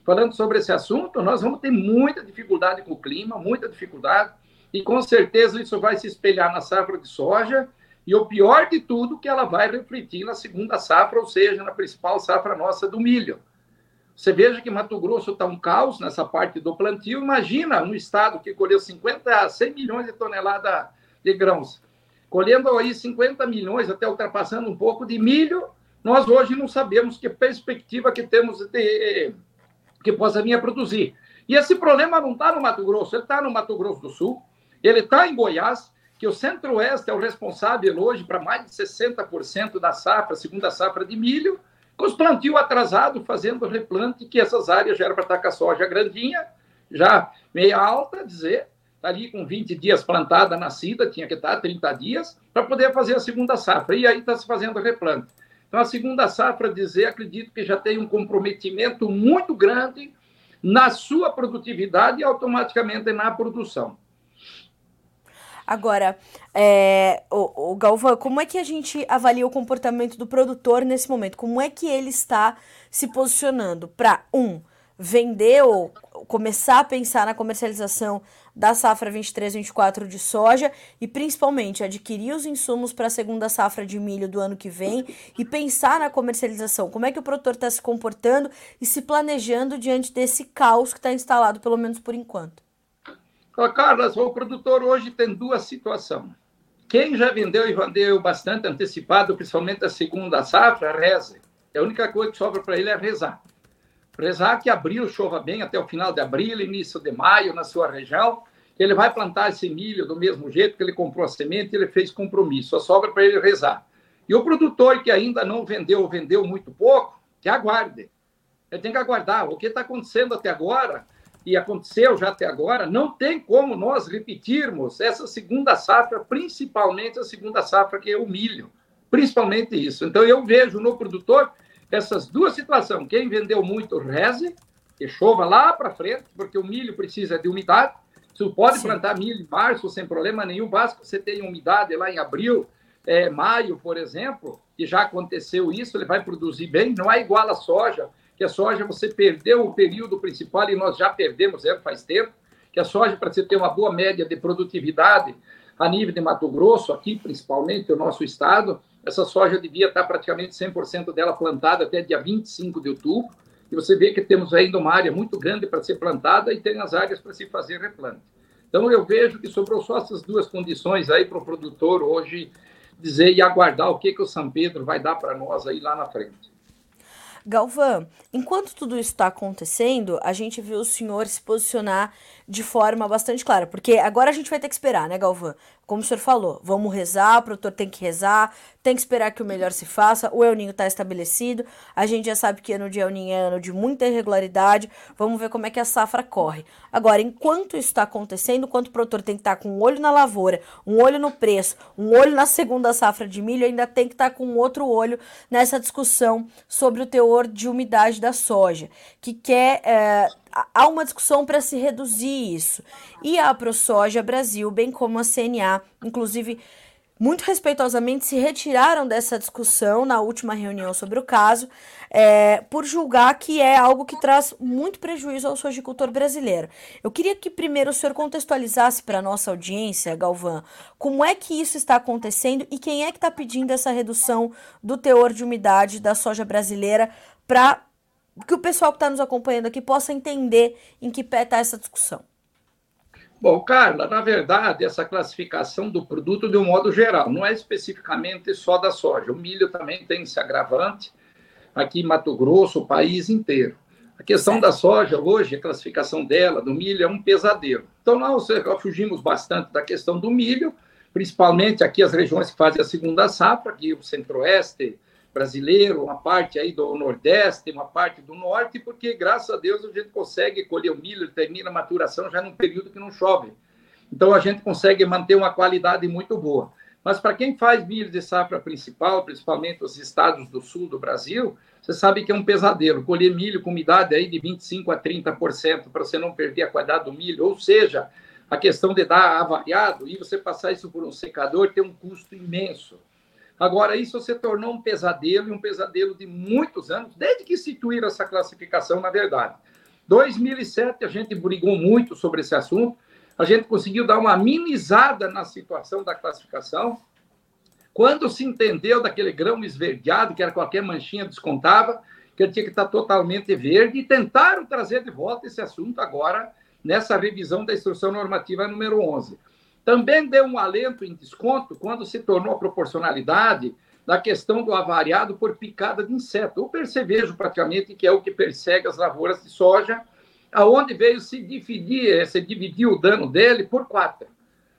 falando sobre esse assunto, nós vamos ter muita dificuldade com o clima, muita dificuldade, e com certeza isso vai se espelhar na safra de soja, e o pior de tudo, que ela vai refletir na segunda safra, ou seja, na principal safra nossa do milho. Você veja que Mato Grosso está um caos nessa parte do plantio. Imagina um estado que colheu 50 a 100 milhões de toneladas de grãos. Colhendo aí 50 milhões, até ultrapassando um pouco de milho, nós hoje não sabemos que perspectiva que temos de que possa vir a produzir. E esse problema não está no Mato Grosso, ele está no Mato Grosso do Sul, ele está em Goiás, que o Centro-Oeste é o responsável hoje para mais de 60% da safra, segunda safra de milho, com os plantios atrasados, fazendo replante, que essas áreas já eram para estar com a soja grandinha, já meia alta, dizer, tá ali com 20 dias plantada, nascida, tinha que estar 30 dias, para poder fazer a segunda safra. E aí está se fazendo replante. Então, a segunda safra, dizer, acredito que já tem um comprometimento muito grande na sua produtividade e automaticamente na produção. Agora, é, o, o Galvão, como é que a gente avalia o comportamento do produtor nesse momento? Como é que ele está se posicionando para, um, vender ou começar a pensar na comercialização da safra 23-24 de soja e principalmente adquirir os insumos para a segunda safra de milho do ano que vem e pensar na comercialização. Como é que o produtor está se comportando e se planejando diante desse caos que está instalado, pelo menos por enquanto? Carlos, o produtor hoje tem duas situações. Quem já vendeu e vendeu bastante antecipado, principalmente a segunda safra, reze. A única coisa que sobra para ele é rezar rezar que abril chova bem até o final de abril, início de maio na sua região, ele vai plantar esse milho do mesmo jeito que ele comprou a semente, ele fez compromisso, só sobra para ele rezar. E o produtor que ainda não vendeu ou vendeu muito pouco, que aguarde. Ele tem que aguardar. O que está acontecendo até agora, e aconteceu já até agora, não tem como nós repetirmos essa segunda safra, principalmente a segunda safra, que é o milho. Principalmente isso. Então, eu vejo no produtor essas duas situações. Quem vendeu muito, reze, que chova lá para frente, porque o milho precisa de umidade. Você pode Sim. plantar milho em março sem problema nenhum, basta que você tenha umidade lá em abril, é, maio, por exemplo, que já aconteceu isso, ele vai produzir bem. Não é igual a soja, que a soja você perdeu o período principal e nós já perdemos ela faz tempo. Que a soja, para você ter uma boa média de produtividade a nível de Mato Grosso, aqui principalmente, o nosso estado, essa soja devia estar praticamente 100% dela plantada até dia 25 de outubro. E você vê que temos ainda uma área muito grande para ser plantada e tem as áreas para se fazer replante. Então, eu vejo que sobrou só essas duas condições aí para o produtor hoje dizer e aguardar o que, que o São Pedro vai dar para nós aí lá na frente. Galvão, enquanto tudo isso está acontecendo, a gente viu o senhor se posicionar de forma bastante clara, porque agora a gente vai ter que esperar, né, Galvão? Como o senhor falou, vamos rezar, o produtor tem que rezar, tem que esperar que o melhor se faça, o El Ninho está estabelecido, a gente já sabe que ano de El Ninho é ano de muita irregularidade, vamos ver como é que a safra corre. Agora, enquanto isso está acontecendo, enquanto o produtor tem que estar tá com um olho na lavoura, um olho no preço, um olho na segunda safra de milho, ainda tem que estar tá com outro olho nessa discussão sobre o teor de umidade da soja, que quer... É, há uma discussão para se reduzir isso. E a ProSoja Brasil, bem como a CNA, inclusive muito respeitosamente se retiraram dessa discussão na última reunião sobre o caso, é, por julgar que é algo que traz muito prejuízo ao sojicultor brasileiro. Eu queria que primeiro o senhor contextualizasse para a nossa audiência, Galvão, como é que isso está acontecendo e quem é que está pedindo essa redução do teor de umidade da soja brasileira para que o pessoal que está nos acompanhando aqui possa entender em que pé está essa discussão. Bom, Carla, na verdade, essa classificação do produto de um modo geral, não é especificamente só da soja. O milho também tem esse agravante, aqui em Mato Grosso, o país inteiro. A questão da soja, hoje, a classificação dela, do milho, é um pesadelo. Então, nós fugimos bastante da questão do milho, principalmente aqui as regiões que fazem a segunda safra, aqui o centro-oeste, brasileiro, uma parte aí do Nordeste, uma parte do Norte, porque graças a Deus a gente consegue colher o milho, termina a maturação já num período que não chove. Então a gente consegue manter uma qualidade muito boa. Mas para quem faz milho de safra principal, principalmente os estados do sul do Brasil, você sabe que é um pesadelo. Colher milho com umidade aí de 25% a 30% para você não perder a qualidade do milho, ou seja, a questão de dar avariado e você passar isso por um secador tem um custo imenso. Agora, isso se tornou um pesadelo, e um pesadelo de muitos anos, desde que instituíram essa classificação, na verdade. 2007, a gente brigou muito sobre esse assunto, a gente conseguiu dar uma amenizada na situação da classificação. Quando se entendeu daquele grão esverdeado, que era qualquer manchinha descontava, que ele tinha que estar totalmente verde, e tentaram trazer de volta esse assunto agora, nessa revisão da instrução normativa número 11. Também deu um alento em desconto quando se tornou a proporcionalidade da questão do avariado por picada de inseto, o percevejo praticamente, que é o que persegue as lavouras de soja, aonde veio se dividir, se dividir o dano dele por quatro.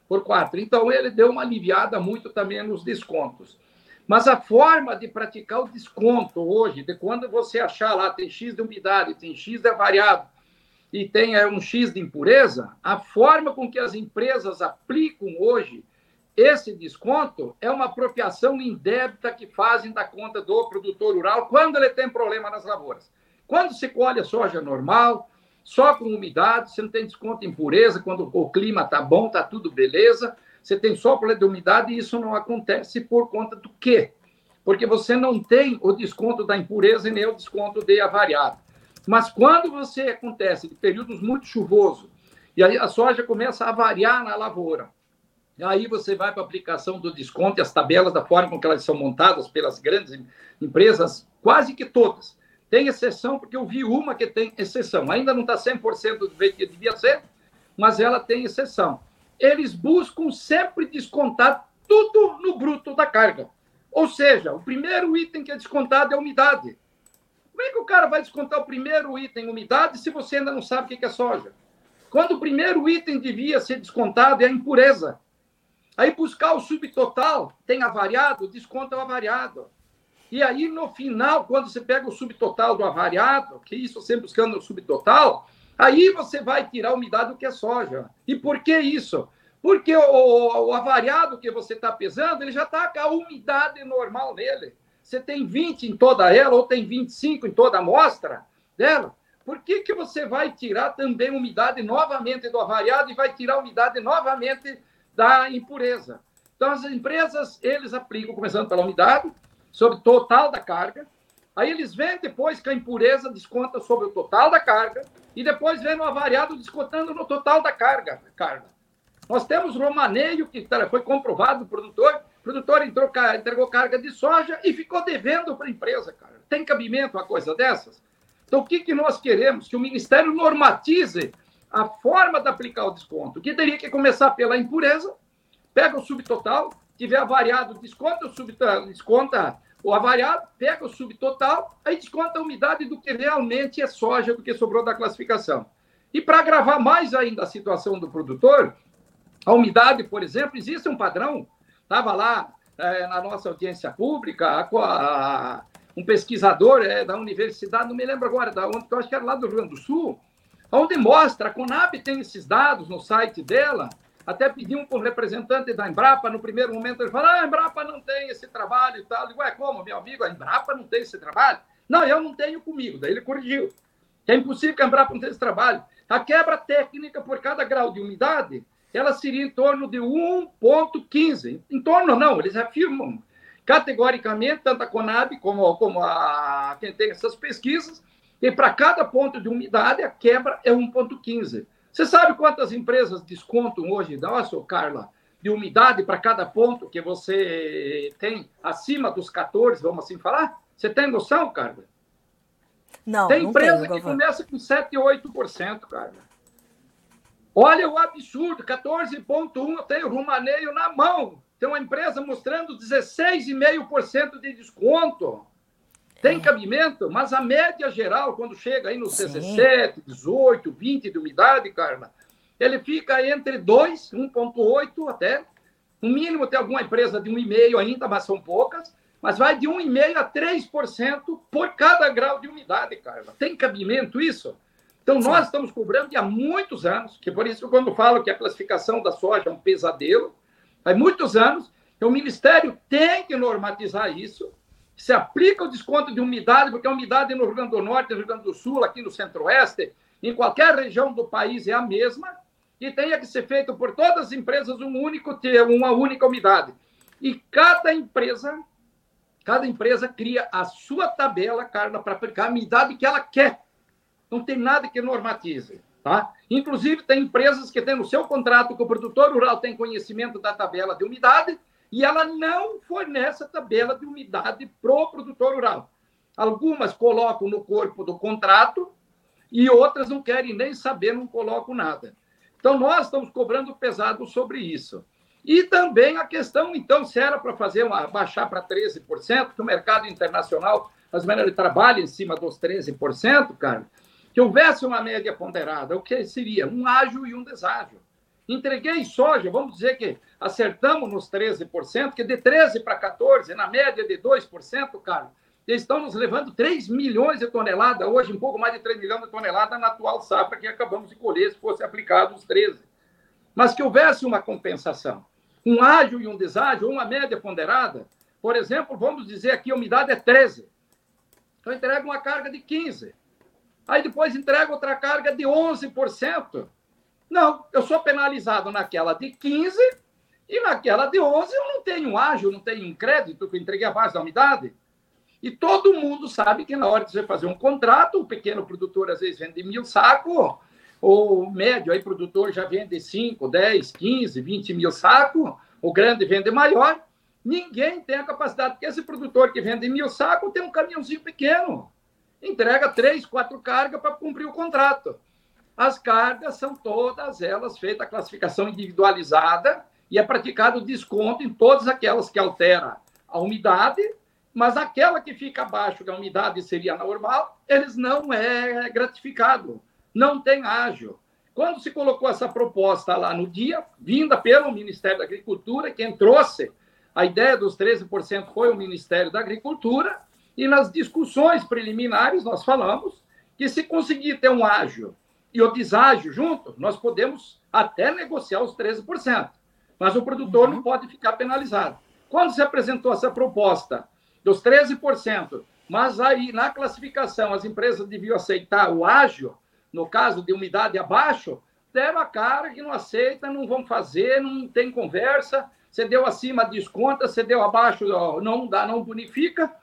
Por quatro. Então, ele deu uma aliviada muito também nos descontos. Mas a forma de praticar o desconto hoje, de quando você achar lá, tem X de umidade, tem X de avariado, e tem um X de impureza, a forma com que as empresas aplicam hoje esse desconto é uma apropriação indébita que fazem da conta do produtor rural quando ele tem problema nas lavouras. Quando se colhe a soja normal, só com umidade, você não tem desconto em impureza, quando o clima está bom, está tudo beleza, você tem só problema de umidade e isso não acontece por conta do quê? Porque você não tem o desconto da impureza e nem o desconto de avariado. Mas quando você acontece de períodos muito chuvosos, e aí a soja começa a variar na lavoura, e aí você vai para a aplicação do desconto e as tabelas da forma com que elas são montadas pelas grandes empresas, quase que todas. Tem exceção, porque eu vi uma que tem exceção. Ainda não está 100% do jeito que devia ser, mas ela tem exceção. Eles buscam sempre descontar tudo no bruto da carga. Ou seja, o primeiro item que é descontado é a umidade. Como é que o cara vai descontar o primeiro item, umidade, se você ainda não sabe o que é soja? Quando o primeiro item devia ser descontado é a impureza. Aí buscar o subtotal, tem avariado, desconta o avariado. E aí, no final, quando você pega o subtotal do avariado, que isso sempre buscando o subtotal, aí você vai tirar a umidade do que é soja. E por que isso? Porque o, o, avariado que você está pesando, ele já está com a umidade normal nele. Você tem 20 em toda ela, ou tem 25 em toda a amostra dela. Por que, que você vai tirar também umidade novamente do avariado e vai tirar umidade novamente da impureza? Então, as empresas, eles aplicam, começando pela umidade, sobre o total da carga. Aí eles vêm depois que a impureza desconta sobre o total da carga e depois vem o avariado descontando no total da carga. carga. Nós temos romaneio que foi comprovado o produtor, produtor entrou, entregou carga de soja e ficou devendo para a empresa, cara. Tem cabimento uma coisa dessas? Então, o que, que nós queremos? Que o Ministério normatize a forma de aplicar o desconto, que teria que começar pela impureza, pega o subtotal, tiver avariado, desconta o subtotal, desconta o avariado, pega o subtotal, aí desconta a umidade do que realmente é soja, do que sobrou da classificação. E para agravar mais ainda a situação do produtor, a umidade, por exemplo, existe um padrão, estava lá é, na nossa audiência pública, a, a, um pesquisador é, da universidade, não me lembro agora, da onde, eu acho que era lá do Rio Grande do Sul, onde mostra, a Conab tem esses dados no site dela, até pediu para um representante da Embrapa, no primeiro momento ele falou, ah, a Embrapa não tem esse trabalho e tal. Eu digo, é como, meu amigo, a Embrapa não tem esse trabalho? Não, eu não tenho comigo. Daí ele corrigiu. É impossível que a Embrapa não tenha esse trabalho. A quebra técnica por cada grau de umidade ela seria em torno de 1,15. Em torno, não, eles afirmam categoricamente, tanto a Conab como, como a, quem tem essas pesquisas, e para cada ponto de umidade, a quebra é 1,15. Você sabe quantas empresas descontam hoje, nossa, Carla, de umidade para cada ponto que você tem acima dos 14, vamos assim falar? Você tem noção, Carla? Não, tem não empresa tenho, que começa com 7, 8%, Carla. Olha o absurdo, 14,1%, tem o Rumaneio na mão. Tem uma empresa mostrando 16,5% de desconto. Tem é. cabimento, mas a média geral, quando chega aí nos Sim. 17, 18, 20 de umidade, Carla, ele fica entre 2, 1,8 até. No mínimo tem alguma empresa de 1,5 ainda, mas são poucas. Mas vai de 1,5% a 3% por cada grau de umidade, Carla. Tem cabimento isso? Então, nós estamos cobrando há muitos anos, que por isso, quando falo que a classificação da soja é um pesadelo, há muitos anos, o Ministério tem que normatizar isso, se aplica o desconto de umidade, porque a umidade no Rio Grande do Norte, no Rio Grande do Sul, aqui no Centro-Oeste, em qualquer região do país é a mesma, e tenha que ser feito por todas as empresas um único uma única umidade. E cada empresa, cada empresa cria a sua tabela, Carla, para aplicar a umidade que ela quer não tem nada que normatize. Tá? Inclusive, tem empresas que têm no seu contrato que o produtor rural tem conhecimento da tabela de umidade e ela não fornece a tabela de umidade para o produtor rural. Algumas colocam no corpo do contrato e outras não querem nem saber, não colocam nada. Então, nós estamos cobrando pesado sobre isso. E também a questão, então, se era para fazer uma, baixar para 13%, que o mercado internacional, as maneiras de trabalho em cima dos 13%, cara, que houvesse uma média ponderada, o que seria? Um ágio e um deságio. Entreguei soja, vamos dizer que acertamos nos 13%, que de 13% para 14%, na média de 2%, cara, eles estão nos levando 3 milhões de toneladas, hoje um pouco mais de 3 milhões de toneladas na atual safra que acabamos de colher, se fosse aplicado os 13%. Mas que houvesse uma compensação, um ágio e um deságio, uma média ponderada, por exemplo, vamos dizer aqui a umidade é 13%. Então, entrega uma carga de 15%. Aí depois entrega outra carga de 11%. Não, eu sou penalizado naquela de 15% e naquela de 11% eu não tenho ágio, não tenho crédito que eu entreguei a base da unidade. E todo mundo sabe que na hora de você fazer um contrato, o pequeno produtor às vezes vende mil sacos, ou o médio aí produtor já vende 5, 10, 15, 20 mil sacos, o grande vende maior. Ninguém tem a capacidade, porque esse produtor que vende mil sacos tem um caminhãozinho pequeno entrega três, quatro cargas para cumprir o contrato. As cargas são todas elas feitas a classificação individualizada e é praticado desconto em todas aquelas que altera a umidade, mas aquela que fica abaixo da umidade seria normal, eles não é gratificado, não tem ágio. Quando se colocou essa proposta lá no dia, vinda pelo Ministério da Agricultura, quem trouxe a ideia dos 13% foi o Ministério da Agricultura, e nas discussões preliminares nós falamos que se conseguir ter um ágio e o deságio junto, nós podemos até negociar os 13%, mas o produtor uhum. não pode ficar penalizado. Quando se apresentou essa proposta dos 13%, mas aí na classificação as empresas deviam aceitar o ágio, no caso de umidade abaixo, deram a cara que não aceita, não vão fazer, não tem conversa, você deu acima, desconta, você deu abaixo, não dá, não bonifica.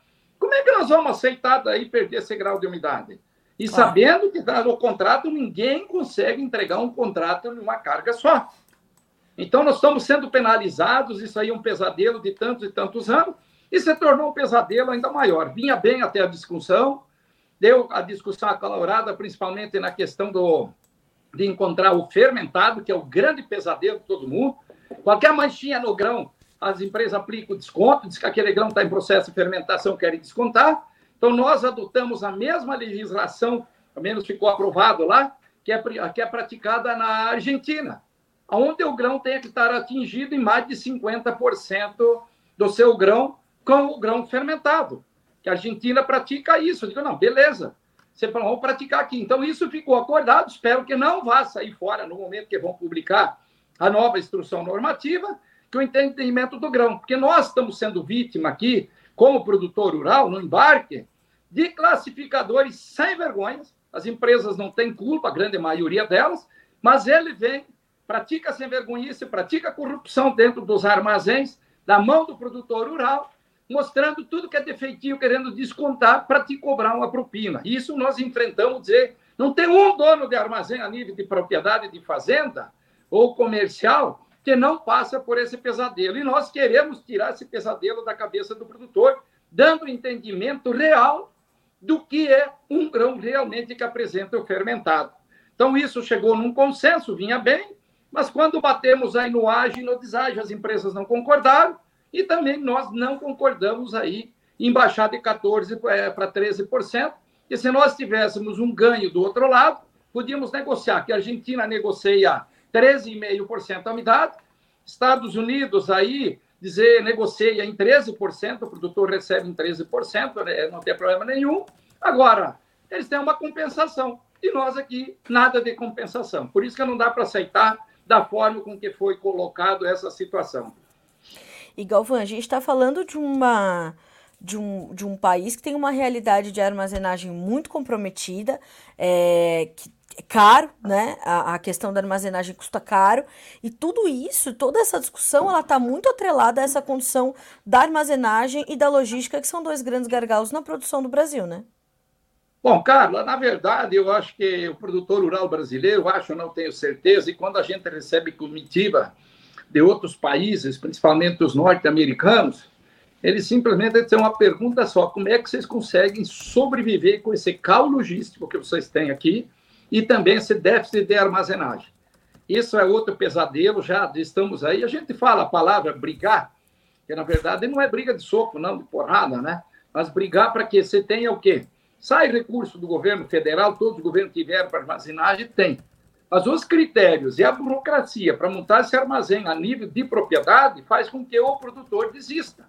Como é que nós vamos aceitar daí perder esse grau de umidade? E claro. sabendo que tá no contrato ninguém consegue entregar um contrato em uma carga só. Então nós estamos sendo penalizados, isso aí é um pesadelo de tantos e tantos anos, e se tornou um pesadelo ainda maior. Vinha bem até a discussão, deu a discussão acalorada, principalmente na questão do, de encontrar o fermentado, que é o grande pesadelo de todo mundo. Qualquer manchinha no grão, as empresas aplicam desconto, diz que aquele grão está em processo de fermentação, querem descontar. Então, nós adotamos a mesma legislação, ao menos ficou aprovado lá, que é, que é praticada na Argentina, onde o grão tem que estar atingido em mais de 50% do seu grão com o grão fermentado. Que a Argentina pratica isso. Eu digo, não, beleza. Você falou, vamos praticar aqui. Então, isso ficou acordado. Espero que não vá sair fora no momento que vão publicar a nova instrução normativa, que o entendimento do grão. Porque nós estamos sendo vítima aqui, como produtor rural, no embarque, de classificadores sem vergonhas. As empresas não têm culpa, a grande maioria delas, mas ele vem, pratica sem vergonhice, pratica corrupção dentro dos armazéns, da mão do produtor rural, mostrando tudo que é defeitivo, querendo descontar para te cobrar uma propina. Isso nós enfrentamos, dizer, não tem um dono de armazém a nível de propriedade de fazenda ou comercial que não passa por esse pesadelo. E nós queremos tirar esse pesadelo da cabeça do produtor, dando entendimento real do que é um grão realmente que apresenta o fermentado. Então, isso chegou num consenso, vinha bem, mas quando batemos aí no ágio e no deságio, as empresas não concordaram, e também nós não concordamos aí em baixar de 14% é, para 13%, e se nós tivéssemos um ganho do outro lado, podíamos negociar, que a Argentina negocia 13,5% a umidade, Estados Unidos aí dizer negocia em 13%, o produtor recebe em 13%, né, não tem problema nenhum. Agora, eles têm uma compensação, e nós aqui nada de compensação. Por isso que não dá para aceitar da forma com que foi colocado essa situação. E Galvão, a gente está falando de uma de um, de um país que tem uma realidade de armazenagem muito comprometida, é, que é caro, né? A, a, questão da armazenagem custa caro e tudo isso, toda essa discussão, ela está muito atrelada a essa condição da armazenagem e da logística, que são dois grandes gargalos na produção do Brasil, né? Bom, Carla, na verdade, eu acho que o produtor rural brasileiro, acho, não tenho certeza, e quando a gente recebe comitiva de outros países, principalmente os norte-americanos, eles simplesmente têm uma pergunta só: como é que vocês conseguem sobreviver com esse caos logístico que vocês têm aqui e também esse déficit de armazenagem? Isso é outro pesadelo, já estamos aí. A gente fala a palavra brigar, que na verdade não é briga de soco, não, de porrada, né? Mas brigar para que você tenha o quê? Sai recurso do governo federal, todos os governos tiveram para armazenagem, tem. Mas os critérios e a burocracia para montar esse armazém a nível de propriedade faz com que o produtor desista.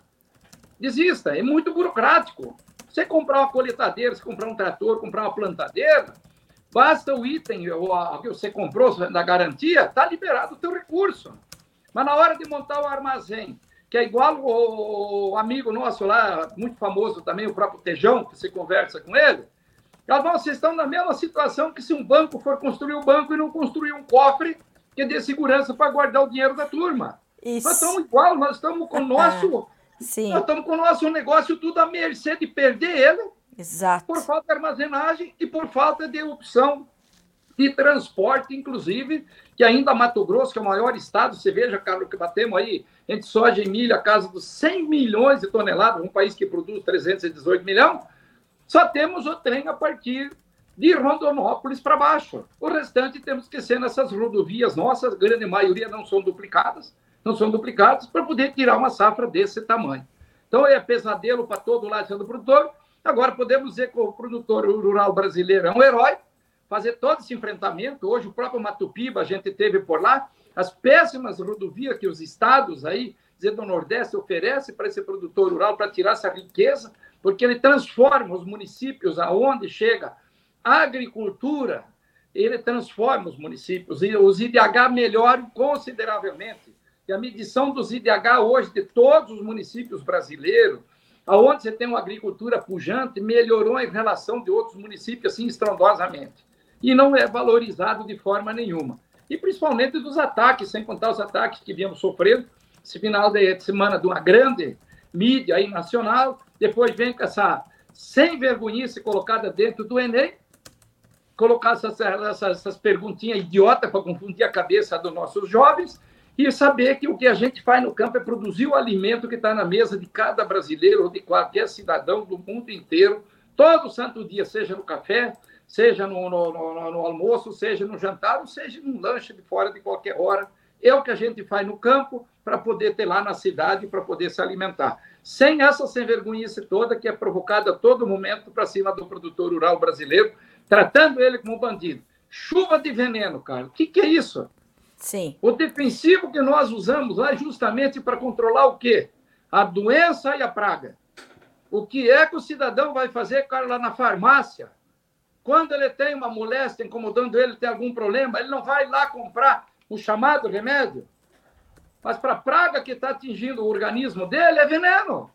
Desista, é muito burocrático. Você comprar uma coletadeira, você comprar um trator, comprar uma plantadeira, basta o item o que você comprou da garantia, está liberado o teu recurso. Mas na hora de montar o armazém, que é igual o amigo nosso lá, muito famoso também, o próprio Tejão, que você conversa com ele, Galvão, vocês estão na mesma situação que se um banco for construir um banco e não construir um cofre que dê segurança para guardar o dinheiro da turma. Isso. Nós estamos igual, nós estamos com o (laughs) nosso. Sim. Nós estamos com o nosso negócio tudo à mercê de perder ele. Exato. Por falta de armazenagem e por falta de opção de transporte, inclusive, que ainda Mato Grosso, que é o maior estado, você veja, Carlos, que batemos aí entre soja e milho a casa dos 100 milhões de toneladas, um país que produz 318 milhões, só temos o trem a partir de Rondonópolis para baixo. O restante temos que ser nessas rodovias nossas, a grande maioria não são duplicadas, não são duplicadas para poder tirar uma safra desse tamanho. Então é pesadelo para todo lado do produtor. Agora podemos dizer que o produtor rural brasileiro é um herói, fazer todo esse enfrentamento. Hoje o próprio Matupiba a gente teve por lá, as péssimas rodovias que os estados aí, do Nordeste, oferecem para esse produtor rural para tirar essa riqueza, porque ele transforma os municípios aonde chega a agricultura, ele transforma os municípios e os IDH melhoram consideravelmente. E a medição dos IDH hoje de todos os municípios brasileiros, aonde você tem uma agricultura pujante, melhorou em relação de outros municípios assim estrondosamente. E não é valorizado de forma nenhuma. E principalmente dos ataques, sem contar os ataques que viemos sofrendo esse final de semana de uma grande mídia aí nacional, depois vem com essa sem vergonhice colocada dentro do Enem, colocar essas, essas, essas perguntinhas idiotas para confundir a cabeça dos nossos jovens e saber que o que a gente faz no campo é produzir o alimento que está na mesa de cada brasileiro ou de qualquer cidadão do mundo inteiro, todo santo dia, seja no café, seja no, no, no, no almoço, seja no jantar, ou seja num lanche de fora de qualquer hora. É o que a gente faz no campo para poder ter lá na cidade, para poder se alimentar. Sem essa sem vergonhice toda que é provocada a todo momento para cima do produtor rural brasileiro, tratando ele como bandido. Chuva de veneno, cara. O que, que é isso? Sim. O defensivo que nós usamos lá é justamente para controlar o quê? A doença e a praga. O que é que o cidadão vai fazer, cara, lá na farmácia? Quando ele tem uma moléstia incomodando ele, tem algum problema, ele não vai lá comprar o chamado remédio. Mas para a praga que está atingindo o organismo dele, é veneno.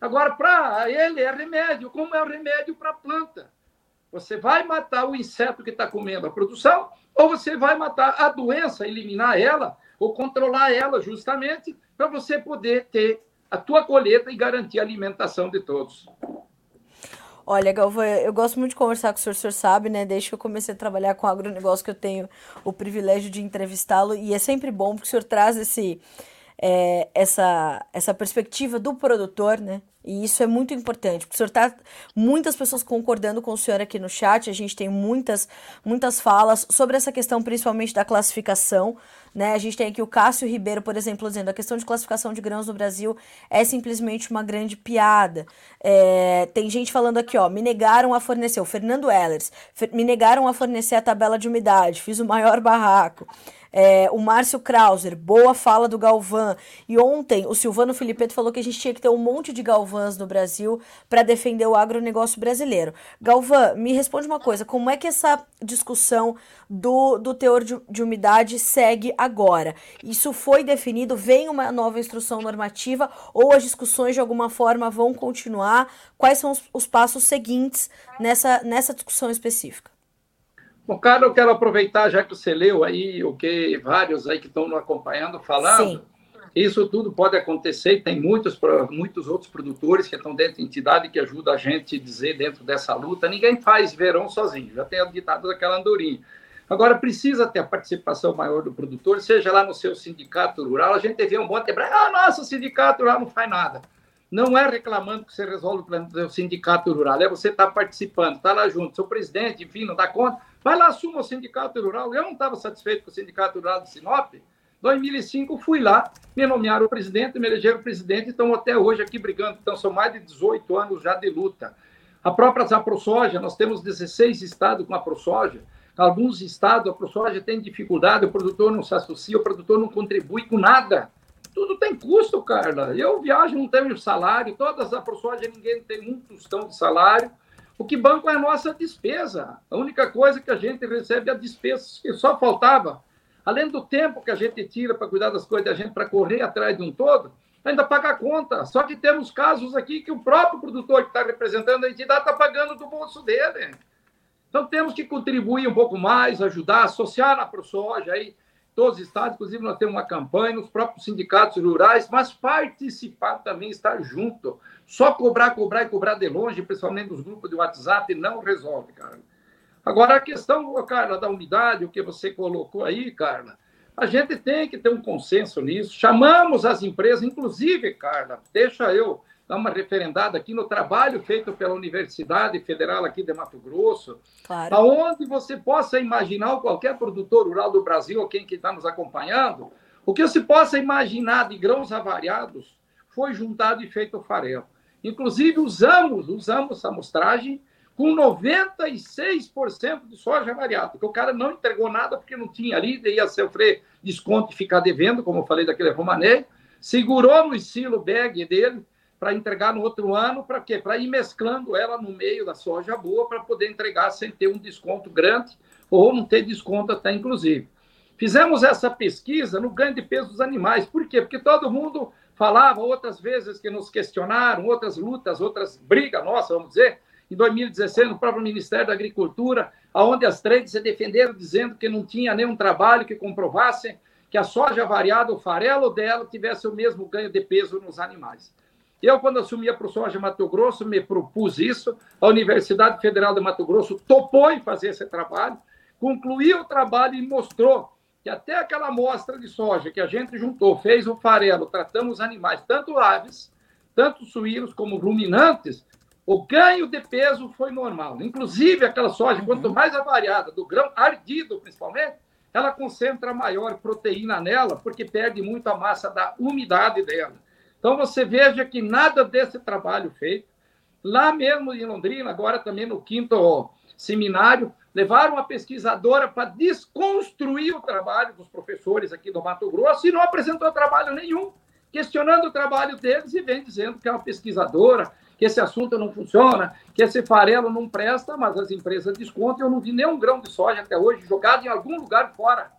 Agora, para ele, é remédio, como é o remédio para a planta. Você vai matar o inseto que está comendo a produção, ou você vai matar a doença, eliminar ela, ou controlar ela justamente, para você poder ter a tua colheita e garantir a alimentação de todos. Olha, Galvão, eu gosto muito de conversar com o senhor, o senhor sabe, né? Desde que eu comecei a trabalhar com agronegócio que eu tenho o privilégio de entrevistá-lo, e é sempre bom porque o senhor traz esse, é, essa, essa perspectiva do produtor, né? E isso é muito importante, o senhor tá muitas pessoas concordando com o senhor aqui no chat, a gente tem muitas muitas falas sobre essa questão principalmente da classificação, né? A gente tem aqui o Cássio Ribeiro, por exemplo, dizendo a questão de classificação de grãos no Brasil é simplesmente uma grande piada. É, tem gente falando aqui, ó, me negaram a fornecer, o Fernando Ellers, me negaram a fornecer a tabela de umidade, fiz o maior barraco. É, o Márcio Krauser, boa fala do Galvão. E ontem o Silvano Filipeto falou que a gente tinha que ter um monte de Galvãs no Brasil para defender o agronegócio brasileiro. Galvão, me responde uma coisa: como é que essa discussão do, do teor de, de umidade segue agora? Isso foi definido? Vem uma nova instrução normativa ou as discussões de alguma forma vão continuar? Quais são os, os passos seguintes nessa, nessa discussão específica? Bom, cara, eu quero aproveitar, já que você leu aí o que vários aí que estão nos acompanhando falando. Sim. Isso tudo pode acontecer tem muitos, muitos outros produtores que estão dentro da entidade que ajudam a gente a dizer dentro dessa luta. Ninguém faz verão sozinho, já tem a ditado daquela andorinha. Agora, precisa ter a participação maior do produtor, seja lá no seu sindicato rural. A gente vê um monte de. Ah, nossa, o sindicato rural não faz nada. Não é reclamando que você resolve o plano do sindicato rural, é você estar tá participando, estar tá lá junto. Seu presidente, enfim, não dá conta Vai lá, assuma o sindicato rural. Eu não estava satisfeito com o sindicato rural de Sinop. Em 2005, fui lá, me nomearam presidente, me elegeram presidente, estão até hoje aqui brigando. Então, são mais de 18 anos já de luta. A própria AproSoja, nós temos 16 estados com a AproSoja. Alguns estados, a ProSoja tem dificuldade, o produtor não se associa, o produtor não contribui com nada. Tudo tem custo, Carla. Eu viajo, não tenho salário, todas as ProSoja, ninguém tem um tostão de salário. O que banco é a nossa despesa. A única coisa que a gente recebe é a despesa, que só faltava. Além do tempo que a gente tira para cuidar das coisas da gente, para correr atrás de um todo, ainda paga a conta. Só que temos casos aqui que o próprio produtor que está representando a entidade está pagando do bolso dele. Então temos que contribuir um pouco mais, ajudar, associar na ProSoja aí, todos os estados, inclusive nós temos uma campanha nos próprios sindicatos rurais, mas participar também, estar junto. Só cobrar, cobrar e cobrar de longe, principalmente nos grupos de WhatsApp, não resolve, cara. Agora, a questão, Carla, da unidade, o que você colocou aí, Carla, a gente tem que ter um consenso nisso. Chamamos as empresas, inclusive, Carla, deixa eu dar uma referendada aqui no trabalho feito pela Universidade Federal aqui de Mato Grosso, claro. aonde você possa imaginar, qualquer produtor rural do Brasil, ou quem que está nos acompanhando, o que você possa imaginar de grãos avariados, foi juntado e feito farelo. Inclusive, usamos, usamos essa amostragem com 96% de soja variada, porque o cara não entregou nada porque não tinha ali, ia sofrer desconto e ficar devendo, como eu falei daquele romaneio, segurou no estilo bag dele para entregar no outro ano, para quê? Para ir mesclando ela no meio da soja boa, para poder entregar sem ter um desconto grande, ou não ter desconto até, inclusive. Fizemos essa pesquisa no ganho de peso dos animais. Por quê? Porque todo mundo falava outras vezes que nos questionaram, outras lutas, outras brigas nossas, vamos dizer, em 2016, no próprio Ministério da Agricultura, onde as trades se defenderam dizendo que não tinha nenhum trabalho que comprovasse que a soja variada, o farelo dela, tivesse o mesmo ganho de peso nos animais. Eu, quando assumi a ProSoja Mato Grosso, me propus isso. A Universidade Federal de Mato Grosso topou em fazer esse trabalho, concluiu o trabalho e mostrou que até aquela amostra de soja que a gente juntou, fez o farelo, tratamos os animais, tanto aves, tanto suínos como ruminantes, o ganho de peso foi normal. Inclusive, aquela soja, quanto uhum. mais avariada, do grão ardido principalmente, ela concentra maior proteína nela, porque perde muito a massa da umidade dela. Então, você veja que nada desse trabalho feito. Lá mesmo em Londrina, agora também no quinto seminário, levaram uma pesquisadora para desconstruir o trabalho dos professores aqui do Mato Grosso e não apresentou trabalho nenhum, questionando o trabalho deles e vem dizendo que é uma pesquisadora, que esse assunto não funciona, que esse farelo não presta, mas as empresas descontam. Eu não vi nenhum grão de soja até hoje jogado em algum lugar fora,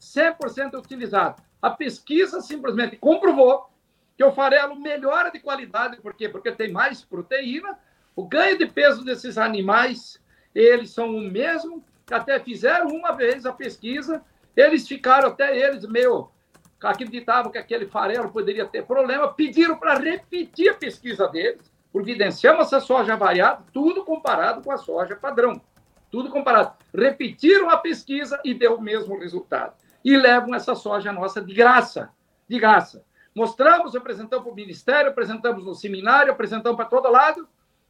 100% utilizado. A pesquisa simplesmente comprovou que o farelo melhora de qualidade, por quê? Porque tem mais proteína, o ganho de peso desses animais eles são o mesmo, até fizeram uma vez a pesquisa, eles ficaram até eles meio acreditavam que aquele farelo poderia ter problema, pediram para repetir a pesquisa deles, providenciamos essa soja variada, tudo comparado com a soja padrão, tudo comparado. Repetiram a pesquisa e deu o mesmo resultado. E levam essa soja nossa de graça, de graça. Mostramos, apresentamos para o Ministério, apresentamos no seminário, apresentamos para todo lado,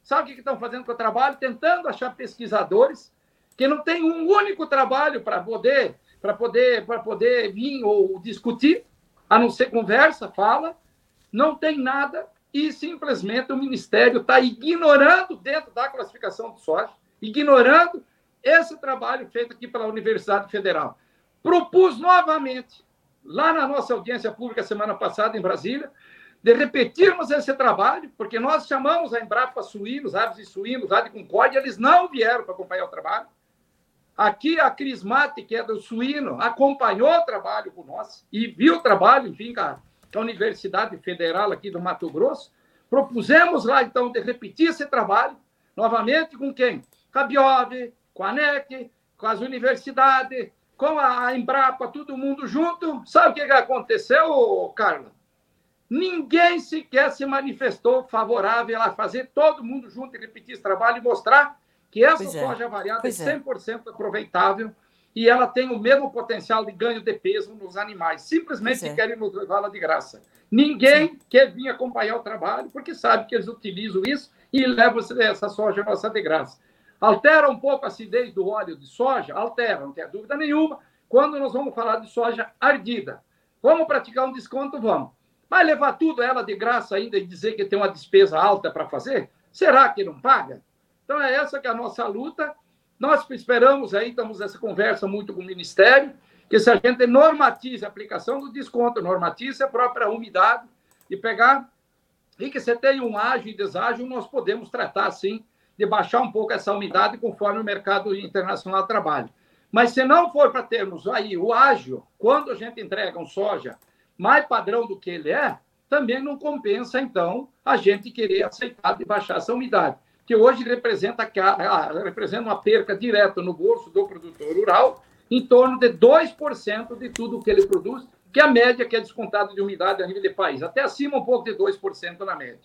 Sabe o que estão fazendo com o trabalho? Tentando achar pesquisadores que não têm um único trabalho para poder, para poder, para poder vir ou discutir, a não ser conversa, fala, não tem nada e simplesmente o Ministério está ignorando dentro da classificação de soja, ignorando esse trabalho feito aqui pela Universidade Federal. Propus novamente, lá na nossa audiência pública semana passada em Brasília, de repetirmos esse trabalho, porque nós chamamos a Embrapa suínos, aves e suínos, ave concórdia, eles não vieram para acompanhar o trabalho. Aqui a Crismate, que é do suíno, acompanhou o trabalho com nós e viu o trabalho, enfim, com a, Universidade Federal aqui do Mato Grosso. Propusemos lá, então, de repetir esse trabalho, novamente com quem? Com a com a NEC, com as universidades, com a Embrapa, todo mundo junto. Sabe o que aconteceu, Carla? Ninguém sequer se manifestou favorável a fazer todo mundo junto e repetir esse trabalho e mostrar que essa pois é. soja é. variada é 100% é. aproveitável e ela tem o mesmo potencial de ganho de peso nos animais. Simplesmente é. querem nos levá-la de graça. Ninguém Sim. quer vir acompanhar o trabalho porque sabe que eles utilizam isso e levam essa soja nossa de graça. Altera um pouco a acidez do óleo de soja? Altera, não tem dúvida nenhuma. Quando nós vamos falar de soja ardida, vamos praticar um desconto? Vamos. Vai levar tudo ela de graça ainda e dizer que tem uma despesa alta para fazer? Será que não paga? Então é essa que é a nossa luta. Nós esperamos aí, estamos nessa conversa muito com o Ministério, que se a gente normatize a aplicação do desconto, normatize a própria umidade e pegar e que você tenha um ágio e deságio, nós podemos tratar, sim, de baixar um pouco essa umidade conforme o mercado internacional trabalha. Mas se não for para termos aí o ágio, quando a gente entrega um soja mais padrão do que ele é, também não compensa, então, a gente querer aceitar de baixar essa umidade, que hoje representa, representa uma perca direta no bolso do produtor rural, em torno de 2% de tudo que ele produz, que é a média que é descontada de umidade a nível de país, até acima um pouco de 2% na média.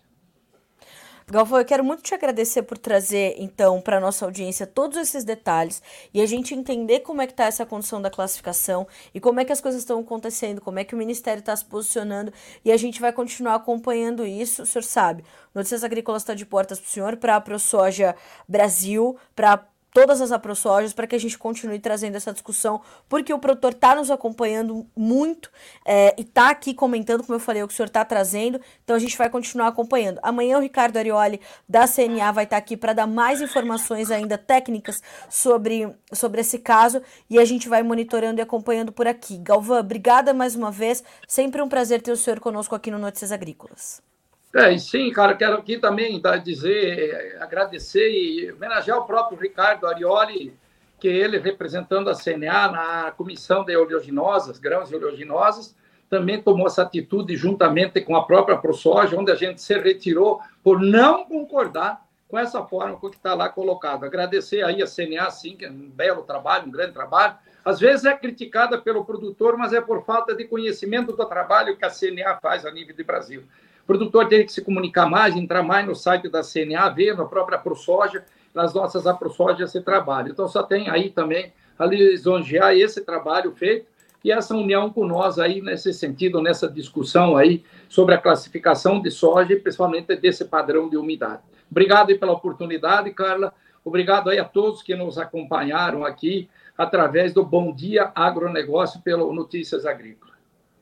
Galvão, eu quero muito te agradecer por trazer, então, para nossa audiência todos esses detalhes e a gente entender como é que está essa condição da classificação e como é que as coisas estão acontecendo, como é que o Ministério está se posicionando e a gente vai continuar acompanhando isso. O senhor sabe, Notícias Agrícolas está de portas para o senhor, para a ProSoja Brasil, para todas as AproSojas para que a gente continue trazendo essa discussão, porque o produtor está nos acompanhando muito é, e está aqui comentando, como eu falei, o que o senhor está trazendo, então a gente vai continuar acompanhando. Amanhã o Ricardo Arioli, da CNA, vai estar tá aqui para dar mais informações ainda técnicas sobre, sobre esse caso e a gente vai monitorando e acompanhando por aqui. Galvão, obrigada mais uma vez, sempre um prazer ter o senhor conosco aqui no Notícias Agrícolas. É, e sim, cara, quero aqui também tá, dizer, agradecer e homenagear o próprio Ricardo Arioli, que ele, representando a CNA na comissão de oleaginosas, grãos e oleaginosas, também tomou essa atitude juntamente com a própria ProSoja, onde a gente se retirou por não concordar com essa forma que está lá colocado. Agradecer aí a CNA, sim, que é um belo trabalho, um grande trabalho. Às vezes é criticada pelo produtor, mas é por falta de conhecimento do trabalho que a CNA faz a nível de Brasil. O produtor tem que se comunicar mais, entrar mais no site da CNA, ver na própria ProSoja, nas nossas AproSoja esse trabalho. Então, só tem aí também a lisonjear esse trabalho feito e essa união com nós aí nesse sentido, nessa discussão aí sobre a classificação de soja e principalmente desse padrão de umidade. Obrigado pela oportunidade, Carla. Obrigado aí a todos que nos acompanharam aqui através do Bom Dia Agronegócio pelo Notícias Agrícolas.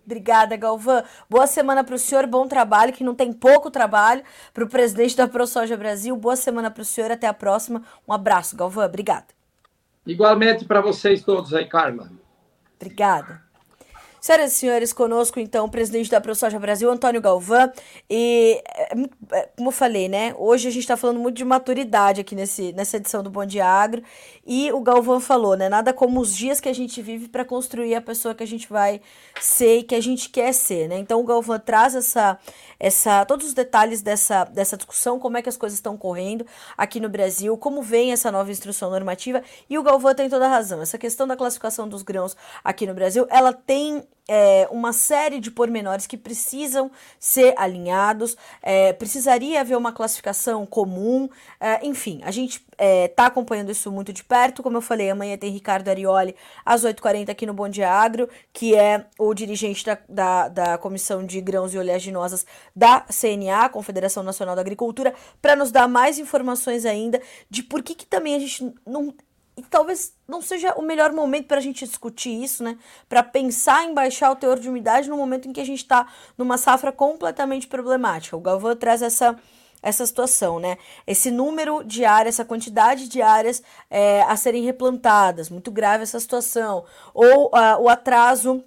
Obrigada, Galvão. Boa semana para o senhor, bom trabalho, que não tem pouco trabalho. Para o presidente da ProSoja Brasil, boa semana para o senhor, até a próxima. Um abraço, Galvão, obrigada. Igualmente para vocês todos aí, Carla. Obrigada. Senhoras e senhores, conosco então o presidente da ProSoja Brasil, Antônio Galvão. E, é, é, como eu falei, né? Hoje a gente está falando muito de maturidade aqui nesse, nessa edição do Bom Dia Agro. E o Galvão falou, né? Nada como os dias que a gente vive para construir a pessoa que a gente vai ser e que a gente quer ser, né? Então o Galvão traz essa, essa, todos os detalhes dessa, dessa discussão, como é que as coisas estão correndo aqui no Brasil, como vem essa nova instrução normativa. E o Galvão tem toda a razão. Essa questão da classificação dos grãos aqui no Brasil, ela tem é, uma série de pormenores que precisam ser alinhados, é, precisaria haver uma classificação comum, é, enfim, a gente está é, acompanhando isso muito de perto, como eu falei, amanhã tem Ricardo Arioli às 8h40 aqui no Bom Dia Agro, que é o dirigente da, da, da Comissão de Grãos e Oleaginosas da CNA, Confederação Nacional da Agricultura, para nos dar mais informações ainda de por que, que também a gente não e talvez não seja o melhor momento para a gente discutir isso, né? Para pensar em baixar o teor de umidade no momento em que a gente está numa safra completamente problemática. O Galvão traz essa, essa situação, né? Esse número de áreas, essa quantidade de áreas é, a serem replantadas, muito grave essa situação. Ou uh, o atraso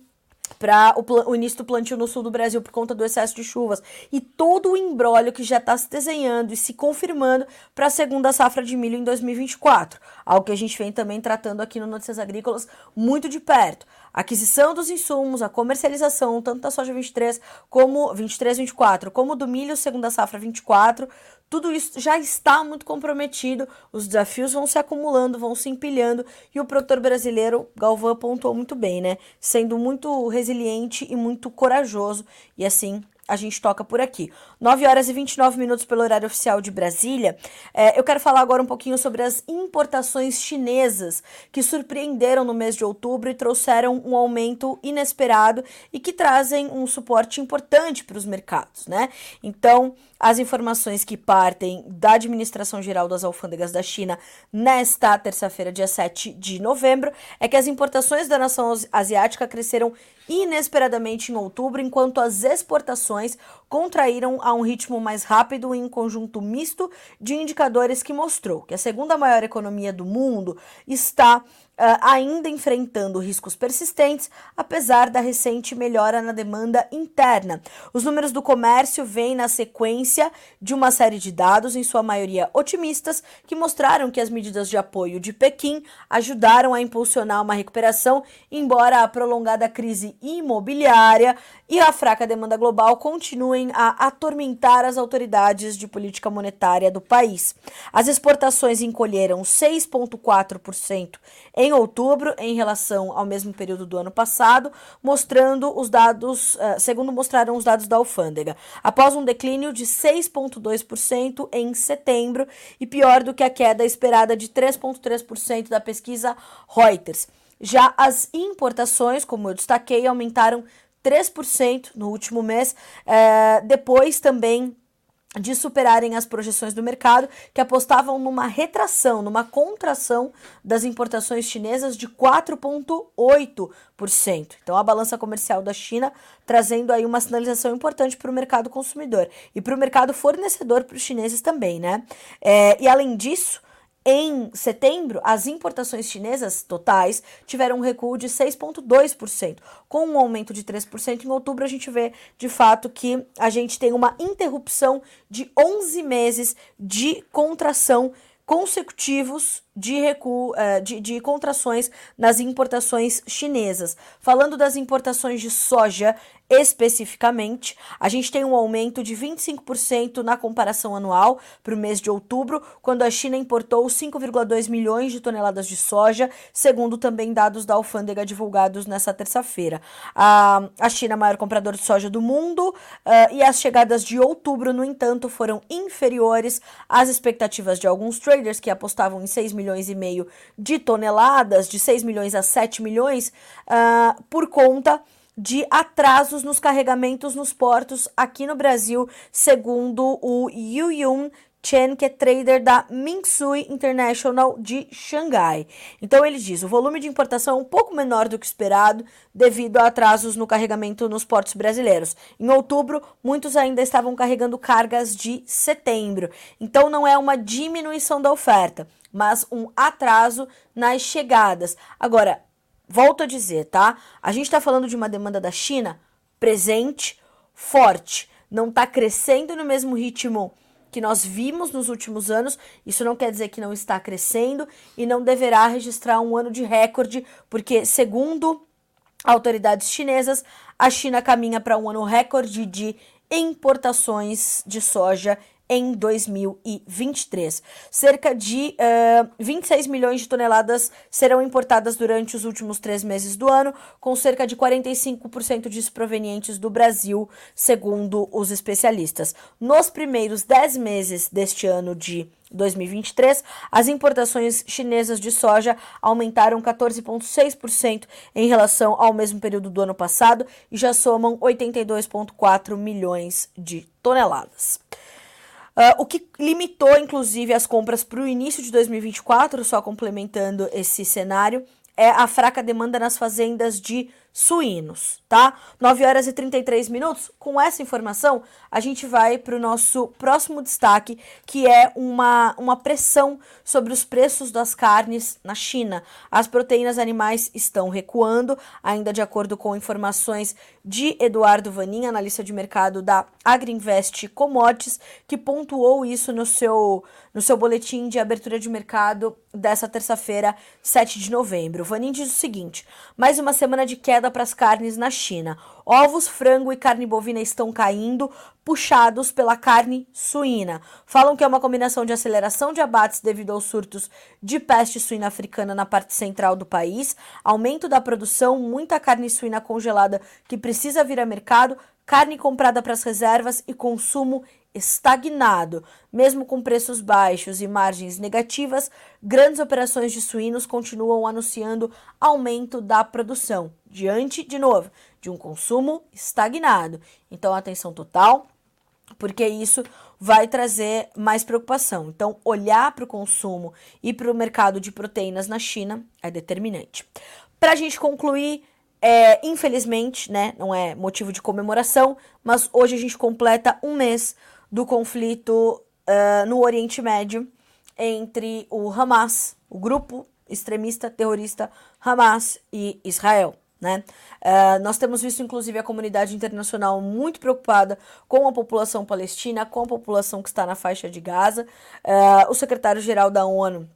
para o, o, início do plantio no sul do Brasil por conta do excesso de chuvas e todo o embrólio que já está se desenhando e se confirmando para a segunda safra de milho em 2024, algo que a gente vem também tratando aqui no Notícias Agrícolas muito de perto. A aquisição dos insumos, a comercialização tanto da soja 23 como 23 24, como do milho segunda safra 24, tudo isso já está muito comprometido, os desafios vão se acumulando, vão se empilhando, e o produtor brasileiro, Galvão pontuou muito bem, né? Sendo muito resiliente e muito corajoso, e assim a gente toca por aqui. 9 horas e 29 minutos pelo horário oficial de Brasília. É, eu quero falar agora um pouquinho sobre as importações chinesas que surpreenderam no mês de outubro e trouxeram um aumento inesperado e que trazem um suporte importante para os mercados, né? Então, as informações que partem da Administração Geral das Alfândegas da China nesta terça-feira, dia 7 de novembro, é que as importações da nação asiática cresceram inesperadamente em outubro, enquanto as exportações contraíram a um ritmo mais rápido em um conjunto misto de indicadores que mostrou que a segunda maior economia do mundo está ainda enfrentando riscos persistentes, apesar da recente melhora na demanda interna. Os números do comércio vêm na sequência de uma série de dados, em sua maioria otimistas, que mostraram que as medidas de apoio de Pequim ajudaram a impulsionar uma recuperação, embora a prolongada crise imobiliária e a fraca demanda global continuem a atormentar as autoridades de política monetária do país. As exportações encolheram 6,4% em outubro em relação ao mesmo período do ano passado, mostrando os dados, uh, segundo mostraram os dados da alfândega, após um declínio de 6,2% em setembro e pior do que a queda esperada de 3,3% da pesquisa Reuters. Já as importações, como eu destaquei, aumentaram 3% no último mês, uh, depois também de superarem as projeções do mercado, que apostavam numa retração, numa contração das importações chinesas de 4,8%. Então, a balança comercial da China trazendo aí uma sinalização importante para o mercado consumidor e para o mercado fornecedor para os chineses também, né? É, e além disso, em setembro, as importações chinesas totais tiveram um recuo de 6,2%, com um aumento de 3%. Em outubro, a gente vê de fato que a gente tem uma interrupção de 11 meses de contração consecutivos de recuo, eh, de, de contrações nas importações chinesas. Falando das importações de soja especificamente, a gente tem um aumento de 25% na comparação anual para o mês de outubro, quando a China importou 5,2 milhões de toneladas de soja, segundo também dados da alfândega divulgados nessa terça-feira. A, a China, maior comprador de soja do mundo, uh, e as chegadas de outubro, no entanto, foram inferiores às expectativas de alguns traders que apostavam em 6 milhões e meio de toneladas, de 6 milhões a 7 milhões, uh, por conta de atrasos nos carregamentos nos portos aqui no Brasil, segundo o Yu Yun Chen, que é trader da Mingsui International de Xangai. Então ele diz: o volume de importação é um pouco menor do que esperado devido a atrasos no carregamento nos portos brasileiros. Em outubro, muitos ainda estavam carregando cargas de setembro. Então não é uma diminuição da oferta, mas um atraso nas chegadas. Agora, Volto a dizer, tá? A gente está falando de uma demanda da China presente, forte. Não está crescendo no mesmo ritmo que nós vimos nos últimos anos. Isso não quer dizer que não está crescendo e não deverá registrar um ano de recorde, porque, segundo autoridades chinesas, a China caminha para um ano recorde de importações de soja em 2023. Cerca de uh, eh, 26 milhões de toneladas serão importadas durante os últimos três meses do ano, com cerca de 45% disso provenientes do Brasil, segundo os especialistas. Nos primeiros 10 meses deste ano de 2023, as importações chinesas de soja aumentaram 14,6% em relação ao mesmo período do ano passado e já somam 82,4 milhões de toneladas. Uh, o que limitou, inclusive, as compras para o início de 2024, só complementando esse cenário, é a fraca demanda nas fazendas de suínos, tá? 9 horas e 33 minutos. Com essa informação, a gente vai para o nosso próximo destaque, que é uma, uma pressão sobre os preços das carnes na China. As proteínas animais estão recuando, ainda de acordo com informações de Eduardo Vanin, analista de mercado da Agriinvest Commodities, que pontuou isso no seu, no seu boletim de abertura de mercado dessa terça-feira, 7 de novembro. Vanin diz o seguinte: mais uma semana de queda queda para as carnes na China. Ovos, frango e carne bovina estão caindo, puxados pela carne suína. Falam que é uma combinação de aceleração de abates devido aos surtos de peste suína africana na parte central do país, aumento da produção, muita carne suína congelada que precisa vir a mercado, carne comprada para as reservas e consumo estagnado. Mesmo com preços baixos e margens negativas, grandes operações de suínos continuam anunciando aumento da produção, diante, de novo, de um consumo estagnado. Então, atenção total, porque isso vai trazer mais preocupação. Então, olhar para o consumo e para o mercado de proteínas na China é determinante. Para a gente concluir, é, infelizmente, né, não é motivo de comemoração, mas hoje a gente completa um mês do conflito uh, no Oriente Médio entre o Hamas, o grupo extremista terrorista Hamas e Israel. Né? Uh, nós temos visto, inclusive, a comunidade internacional muito preocupada com a população palestina, com a população que está na faixa de Gaza. Uh, o secretário-geral da ONU,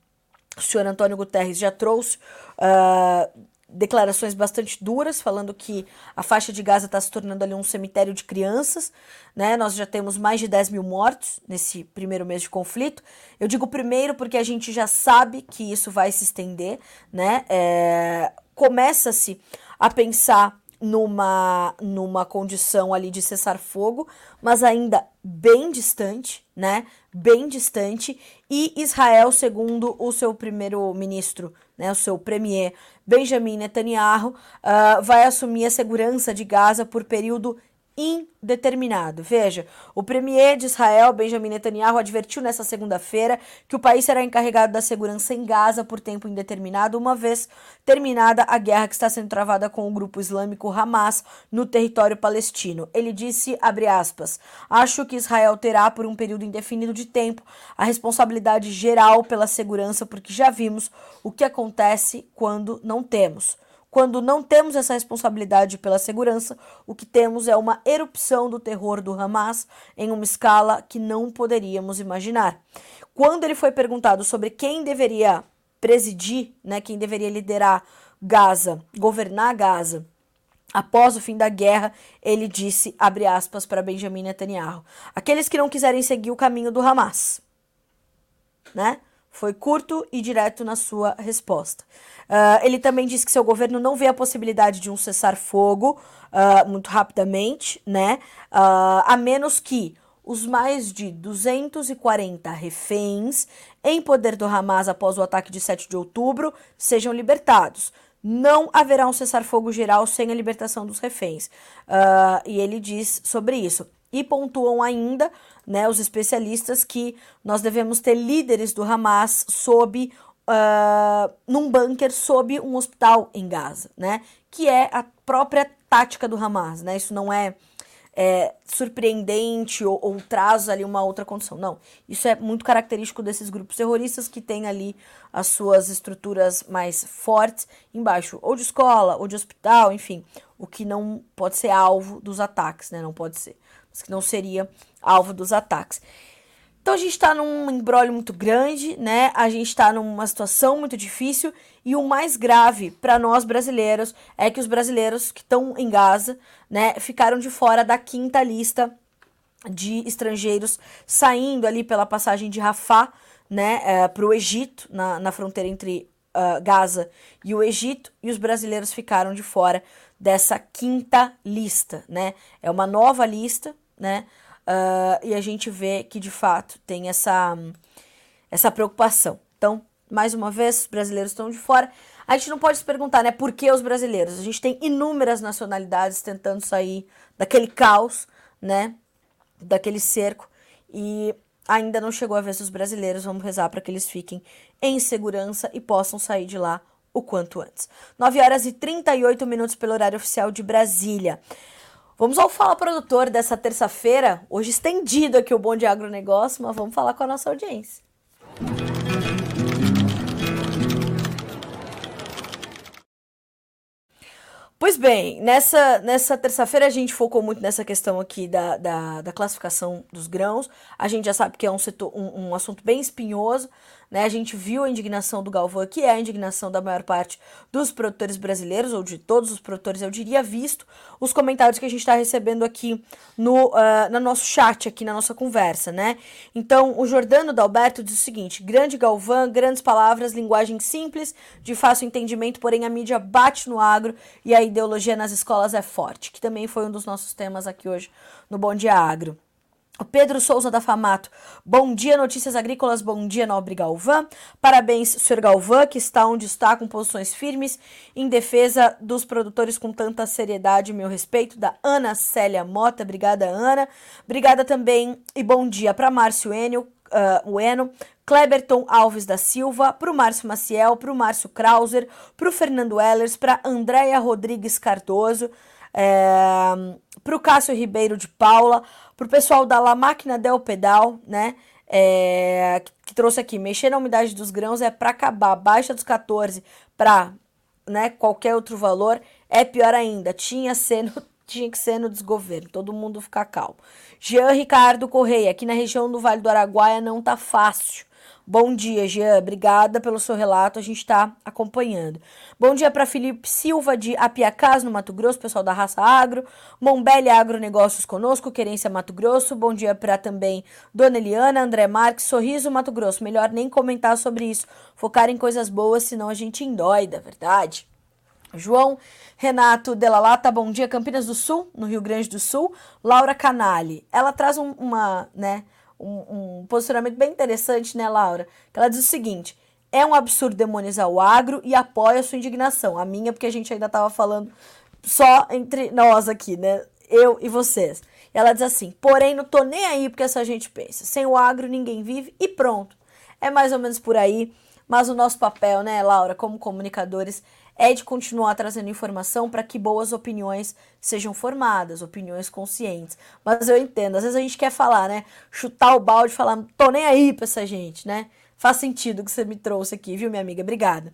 o senhor Antônio Guterres, já trouxe uh, declarações bastante duras, falando que a faixa de Gaza está se tornando ali um cemitério de crianças, né? Nós já temos mais de 10 mil mortos nesse primeiro mês de conflito. Eu digo primeiro porque a gente já sabe que isso vai se estender, né? É, Começa-se a pensar numa, numa condição ali de cessar fogo, mas ainda bem distante, né? Bem distante. E Israel, segundo o seu primeiro-ministro, né, o seu premier Benjamin Netanyahu, uh, vai assumir a segurança de Gaza por período indeterminado. Veja, o premier de Israel, Benjamin Netanyahu, advertiu nessa segunda-feira que o país será encarregado da segurança em Gaza por tempo indeterminado, uma vez terminada a guerra que está sendo travada com o grupo islâmico Hamas no território palestino. Ele disse, aspas, acho que Israel terá por um período indefinido de tempo a responsabilidade geral pela segurança, porque já vimos o que acontece quando não temos. Quando não temos essa responsabilidade pela segurança, o que temos é uma erupção do terror do Hamas em uma escala que não poderíamos imaginar. Quando ele foi perguntado sobre quem deveria presidir, né, quem deveria liderar Gaza, governar Gaza, após o fim da guerra, ele disse, abre aspas para Benjamin Netanyahu, aqueles que não quiserem seguir o caminho do Hamas, né? Foi curto e direto na sua resposta. Uh, ele também disse que seu governo não vê a possibilidade de um cessar-fogo uh, muito rapidamente, né? Uh, a menos que os mais de 240 reféns em poder do Hamas após o ataque de 7 de outubro sejam libertados. Não haverá um cessar-fogo geral sem a libertação dos reféns. e ele diz sobre isso. E pontuam ainda né, os especialistas que nós devemos ter líderes do Hamas sob uh, num bunker sob um hospital em Gaza, né? Que é a própria tática do Hamas, né? Isso não é, é surpreendente ou, ou, traz ali uma outra condição. Não, isso é muito característico desses grupos terroristas que têm ali as suas estruturas mais fortes embaixo, ou de escola, ou de hospital, enfim, o que não pode ser alvo dos ataques, né? Não pode ser que não seria alvo dos ataques. Então a gente está num embrólio muito grande, né? A gente está numa situação muito difícil e o mais grave para nós brasileiros é que os brasileiros que estão em Gaza, né, ficaram de fora da quinta lista de estrangeiros saindo ali pela passagem de Rafah, né, é, para o Egito, na, na fronteira entre uh, Gaza e o Egito, e os brasileiros ficaram de fora dessa quinta lista, né? É uma nova lista, né? Uh, e a gente vê que de fato tem essa, essa preocupação. Então, mais uma vez, os brasileiros estão de fora. A gente não pode se perguntar, né, por que os brasileiros? A gente tem inúmeras nacionalidades tentando sair daquele caos, né, daquele cerco, e ainda não chegou a vez dos brasileiros. Vamos rezar para que eles fiquem em segurança e possam sair de lá o quanto antes. 9 horas e 38 minutos pelo horário oficial de Brasília. Vamos ao Fala Produtor dessa terça-feira, hoje estendido aqui o Bom de Agronegócio, mas vamos falar com a nossa audiência. Pois bem, nessa, nessa terça-feira a gente focou muito nessa questão aqui da, da, da, classificação dos grãos. A gente já sabe que é um, setor, um, um assunto bem espinhoso, né? A gente viu a indignação do Galvão, que é a indignação da maior parte dos produtores brasileiros, ou de todos os produtores, eu diria, visto os comentários que a gente está recebendo aqui no, uh, no nosso chat, aqui na nossa conversa, né? Então, o Jordano Dalberto diz o seguinte: grande Galvão, grandes palavras, linguagem simples, de fácil entendimento, porém a mídia bate no agro e a ideologia nas escolas é forte, que também foi um dos nossos temas aqui hoje no Bom Dia Agro. O Pedro Souza da Famato. Bom dia, Notícias Agrícolas. Bom dia, Nobre Galvão. Parabéns, senhor Galvão, que está onde está, com posições firmes em defesa dos produtores com tanta seriedade. Meu respeito. Da Ana Célia Mota. Obrigada, Ana. Obrigada também e bom dia para Márcio Enio, uh, Ueno, Kleberton Alves da Silva, para o Márcio Maciel, para o Márcio Krauser, para o Fernando Ellers, para Andréia Rodrigues Cardoso, é, para o Cássio Ribeiro de Paula, para o pessoal da La Máquina Del Pedal, né? É, que, que, trouxe aqui, mexer na umidade dos grãos é para acabar, baixa dos 14 para né, qualquer outro valor é pior ainda. Tinha, sendo, (laughs) tinha que ser no desgoverno, todo mundo ficar calmo. Jean Ricardo Correia, aqui na região do Vale do Araguaia não tá fácil. Bom dia, Jean. Obrigada pelo seu relato. A gente está acompanhando. Bom dia para Felipe Silva, de Apiacás, no Mato Grosso, pessoal da Raça Agro. Mombelli Agronegócios conosco, Querência Mato Grosso. Bom dia para também Dona Eliana, André Marques, Sorriso Mato Grosso. Melhor nem comentar sobre isso. Focar em coisas boas, senão a gente endoida, verdade? João Renato Delalata, bom dia, Campinas do Sul, no Rio Grande do Sul. Laura Canali, ela traz um, uma, né, um, um posicionamento bem interessante, né, Laura? Que ela diz o seguinte: é um absurdo demonizar o agro e apoia a sua indignação. A minha, porque a gente ainda estava falando só entre nós aqui, né? eu e vocês. Ela diz assim: porém, não tô nem aí porque essa gente pensa. Sem o agro ninguém vive e pronto. É mais ou menos por aí. Mas o nosso papel, né, Laura, como comunicadores, é de continuar trazendo informação para que boas opiniões sejam formadas, opiniões conscientes. Mas eu entendo, às vezes a gente quer falar, né? Chutar o balde e falar, tô nem aí pra essa gente, né? Faz sentido o que você me trouxe aqui, viu, minha amiga? Obrigada.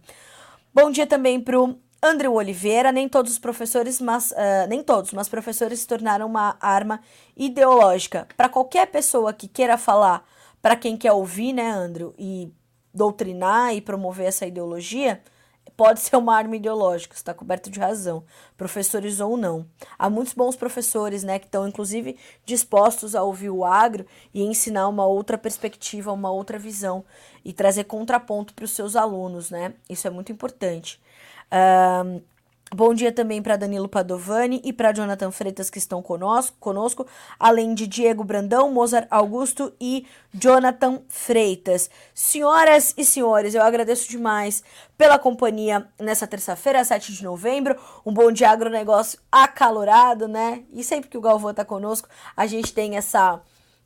Bom dia também pro André Oliveira, nem todos os professores, mas uh, nem todos, mas professores se tornaram uma arma ideológica. Para qualquer pessoa que queira falar para quem quer ouvir, né, Andrew, e doutrinar e promover essa ideologia, pode ser uma arma ideológica, está coberto de razão, professores ou não. Há muitos bons professores, né, que estão inclusive dispostos a ouvir o agro e ensinar uma outra perspectiva, uma outra visão e trazer contraponto para os seus alunos, né? Isso é muito importante. Bom dia também para Danilo Padovani e para Jonathan Freitas que estão conosco, conosco, além de Diego Brandão, Mozart Augusto e Jonathan Freitas. Senhoras e senhores, eu agradeço demais pela companhia nessa terça-feira, 7 de novembro. Um bom dia agronegócio acalorado, né? E sempre que o Galvão está conosco, a gente tem essa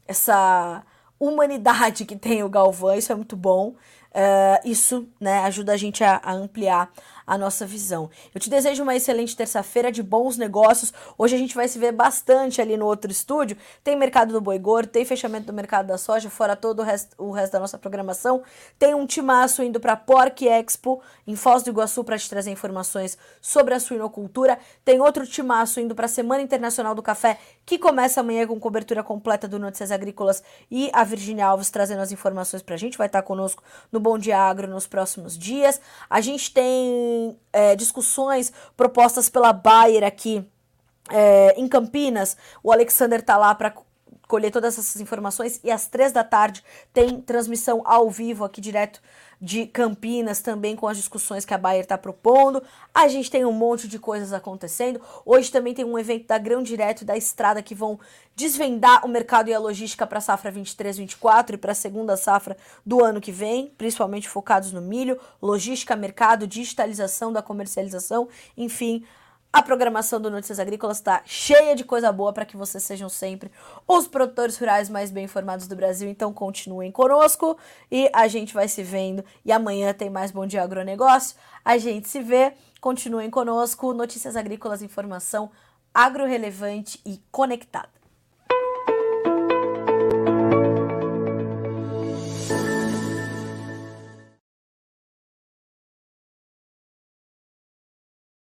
essa humanidade que tem o Galvão, isso é muito bom. Uh, isso né, ajuda a gente a, a ampliar a nossa visão. Eu te desejo uma excelente terça-feira de bons negócios. Hoje a gente vai se ver bastante ali no outro estúdio. Tem mercado do boi gordo, tem fechamento do mercado da soja, fora todo o resto, o resto da nossa programação. Tem um timaço indo para Pork Expo em Foz do Iguaçu para te trazer informações sobre a suinocultura. Tem outro timaço indo para a Semana Internacional do Café, que começa amanhã com cobertura completa do Notícias Agrícolas e a Virginia Alves trazendo as informações para a gente. Vai estar conosco no Bom Dia Agro nos próximos dias. A gente tem é, discussões propostas pela Bayer aqui é, em Campinas. O Alexander tá lá para colher todas essas informações e às três da tarde tem transmissão ao vivo aqui direto de Campinas também com as discussões que a Bayer está propondo. A gente tem um monte de coisas acontecendo. Hoje também tem um evento da Grão Direto e da Estrada que vão desvendar o mercado e a logística para a safra 23-24 e para a segunda safra do ano que vem, principalmente focados no milho, logística, mercado, digitalização da comercialização, enfim. A programação do Notícias Agrícolas está cheia de coisa boa para que vocês sejam sempre os produtores rurais mais bem informados do Brasil. Então continuem conosco e a gente vai se vendo. E amanhã tem mais Bom Dia Agronegócio. A gente se vê. Continuem conosco. Notícias Agrícolas, informação agro relevante e conectada.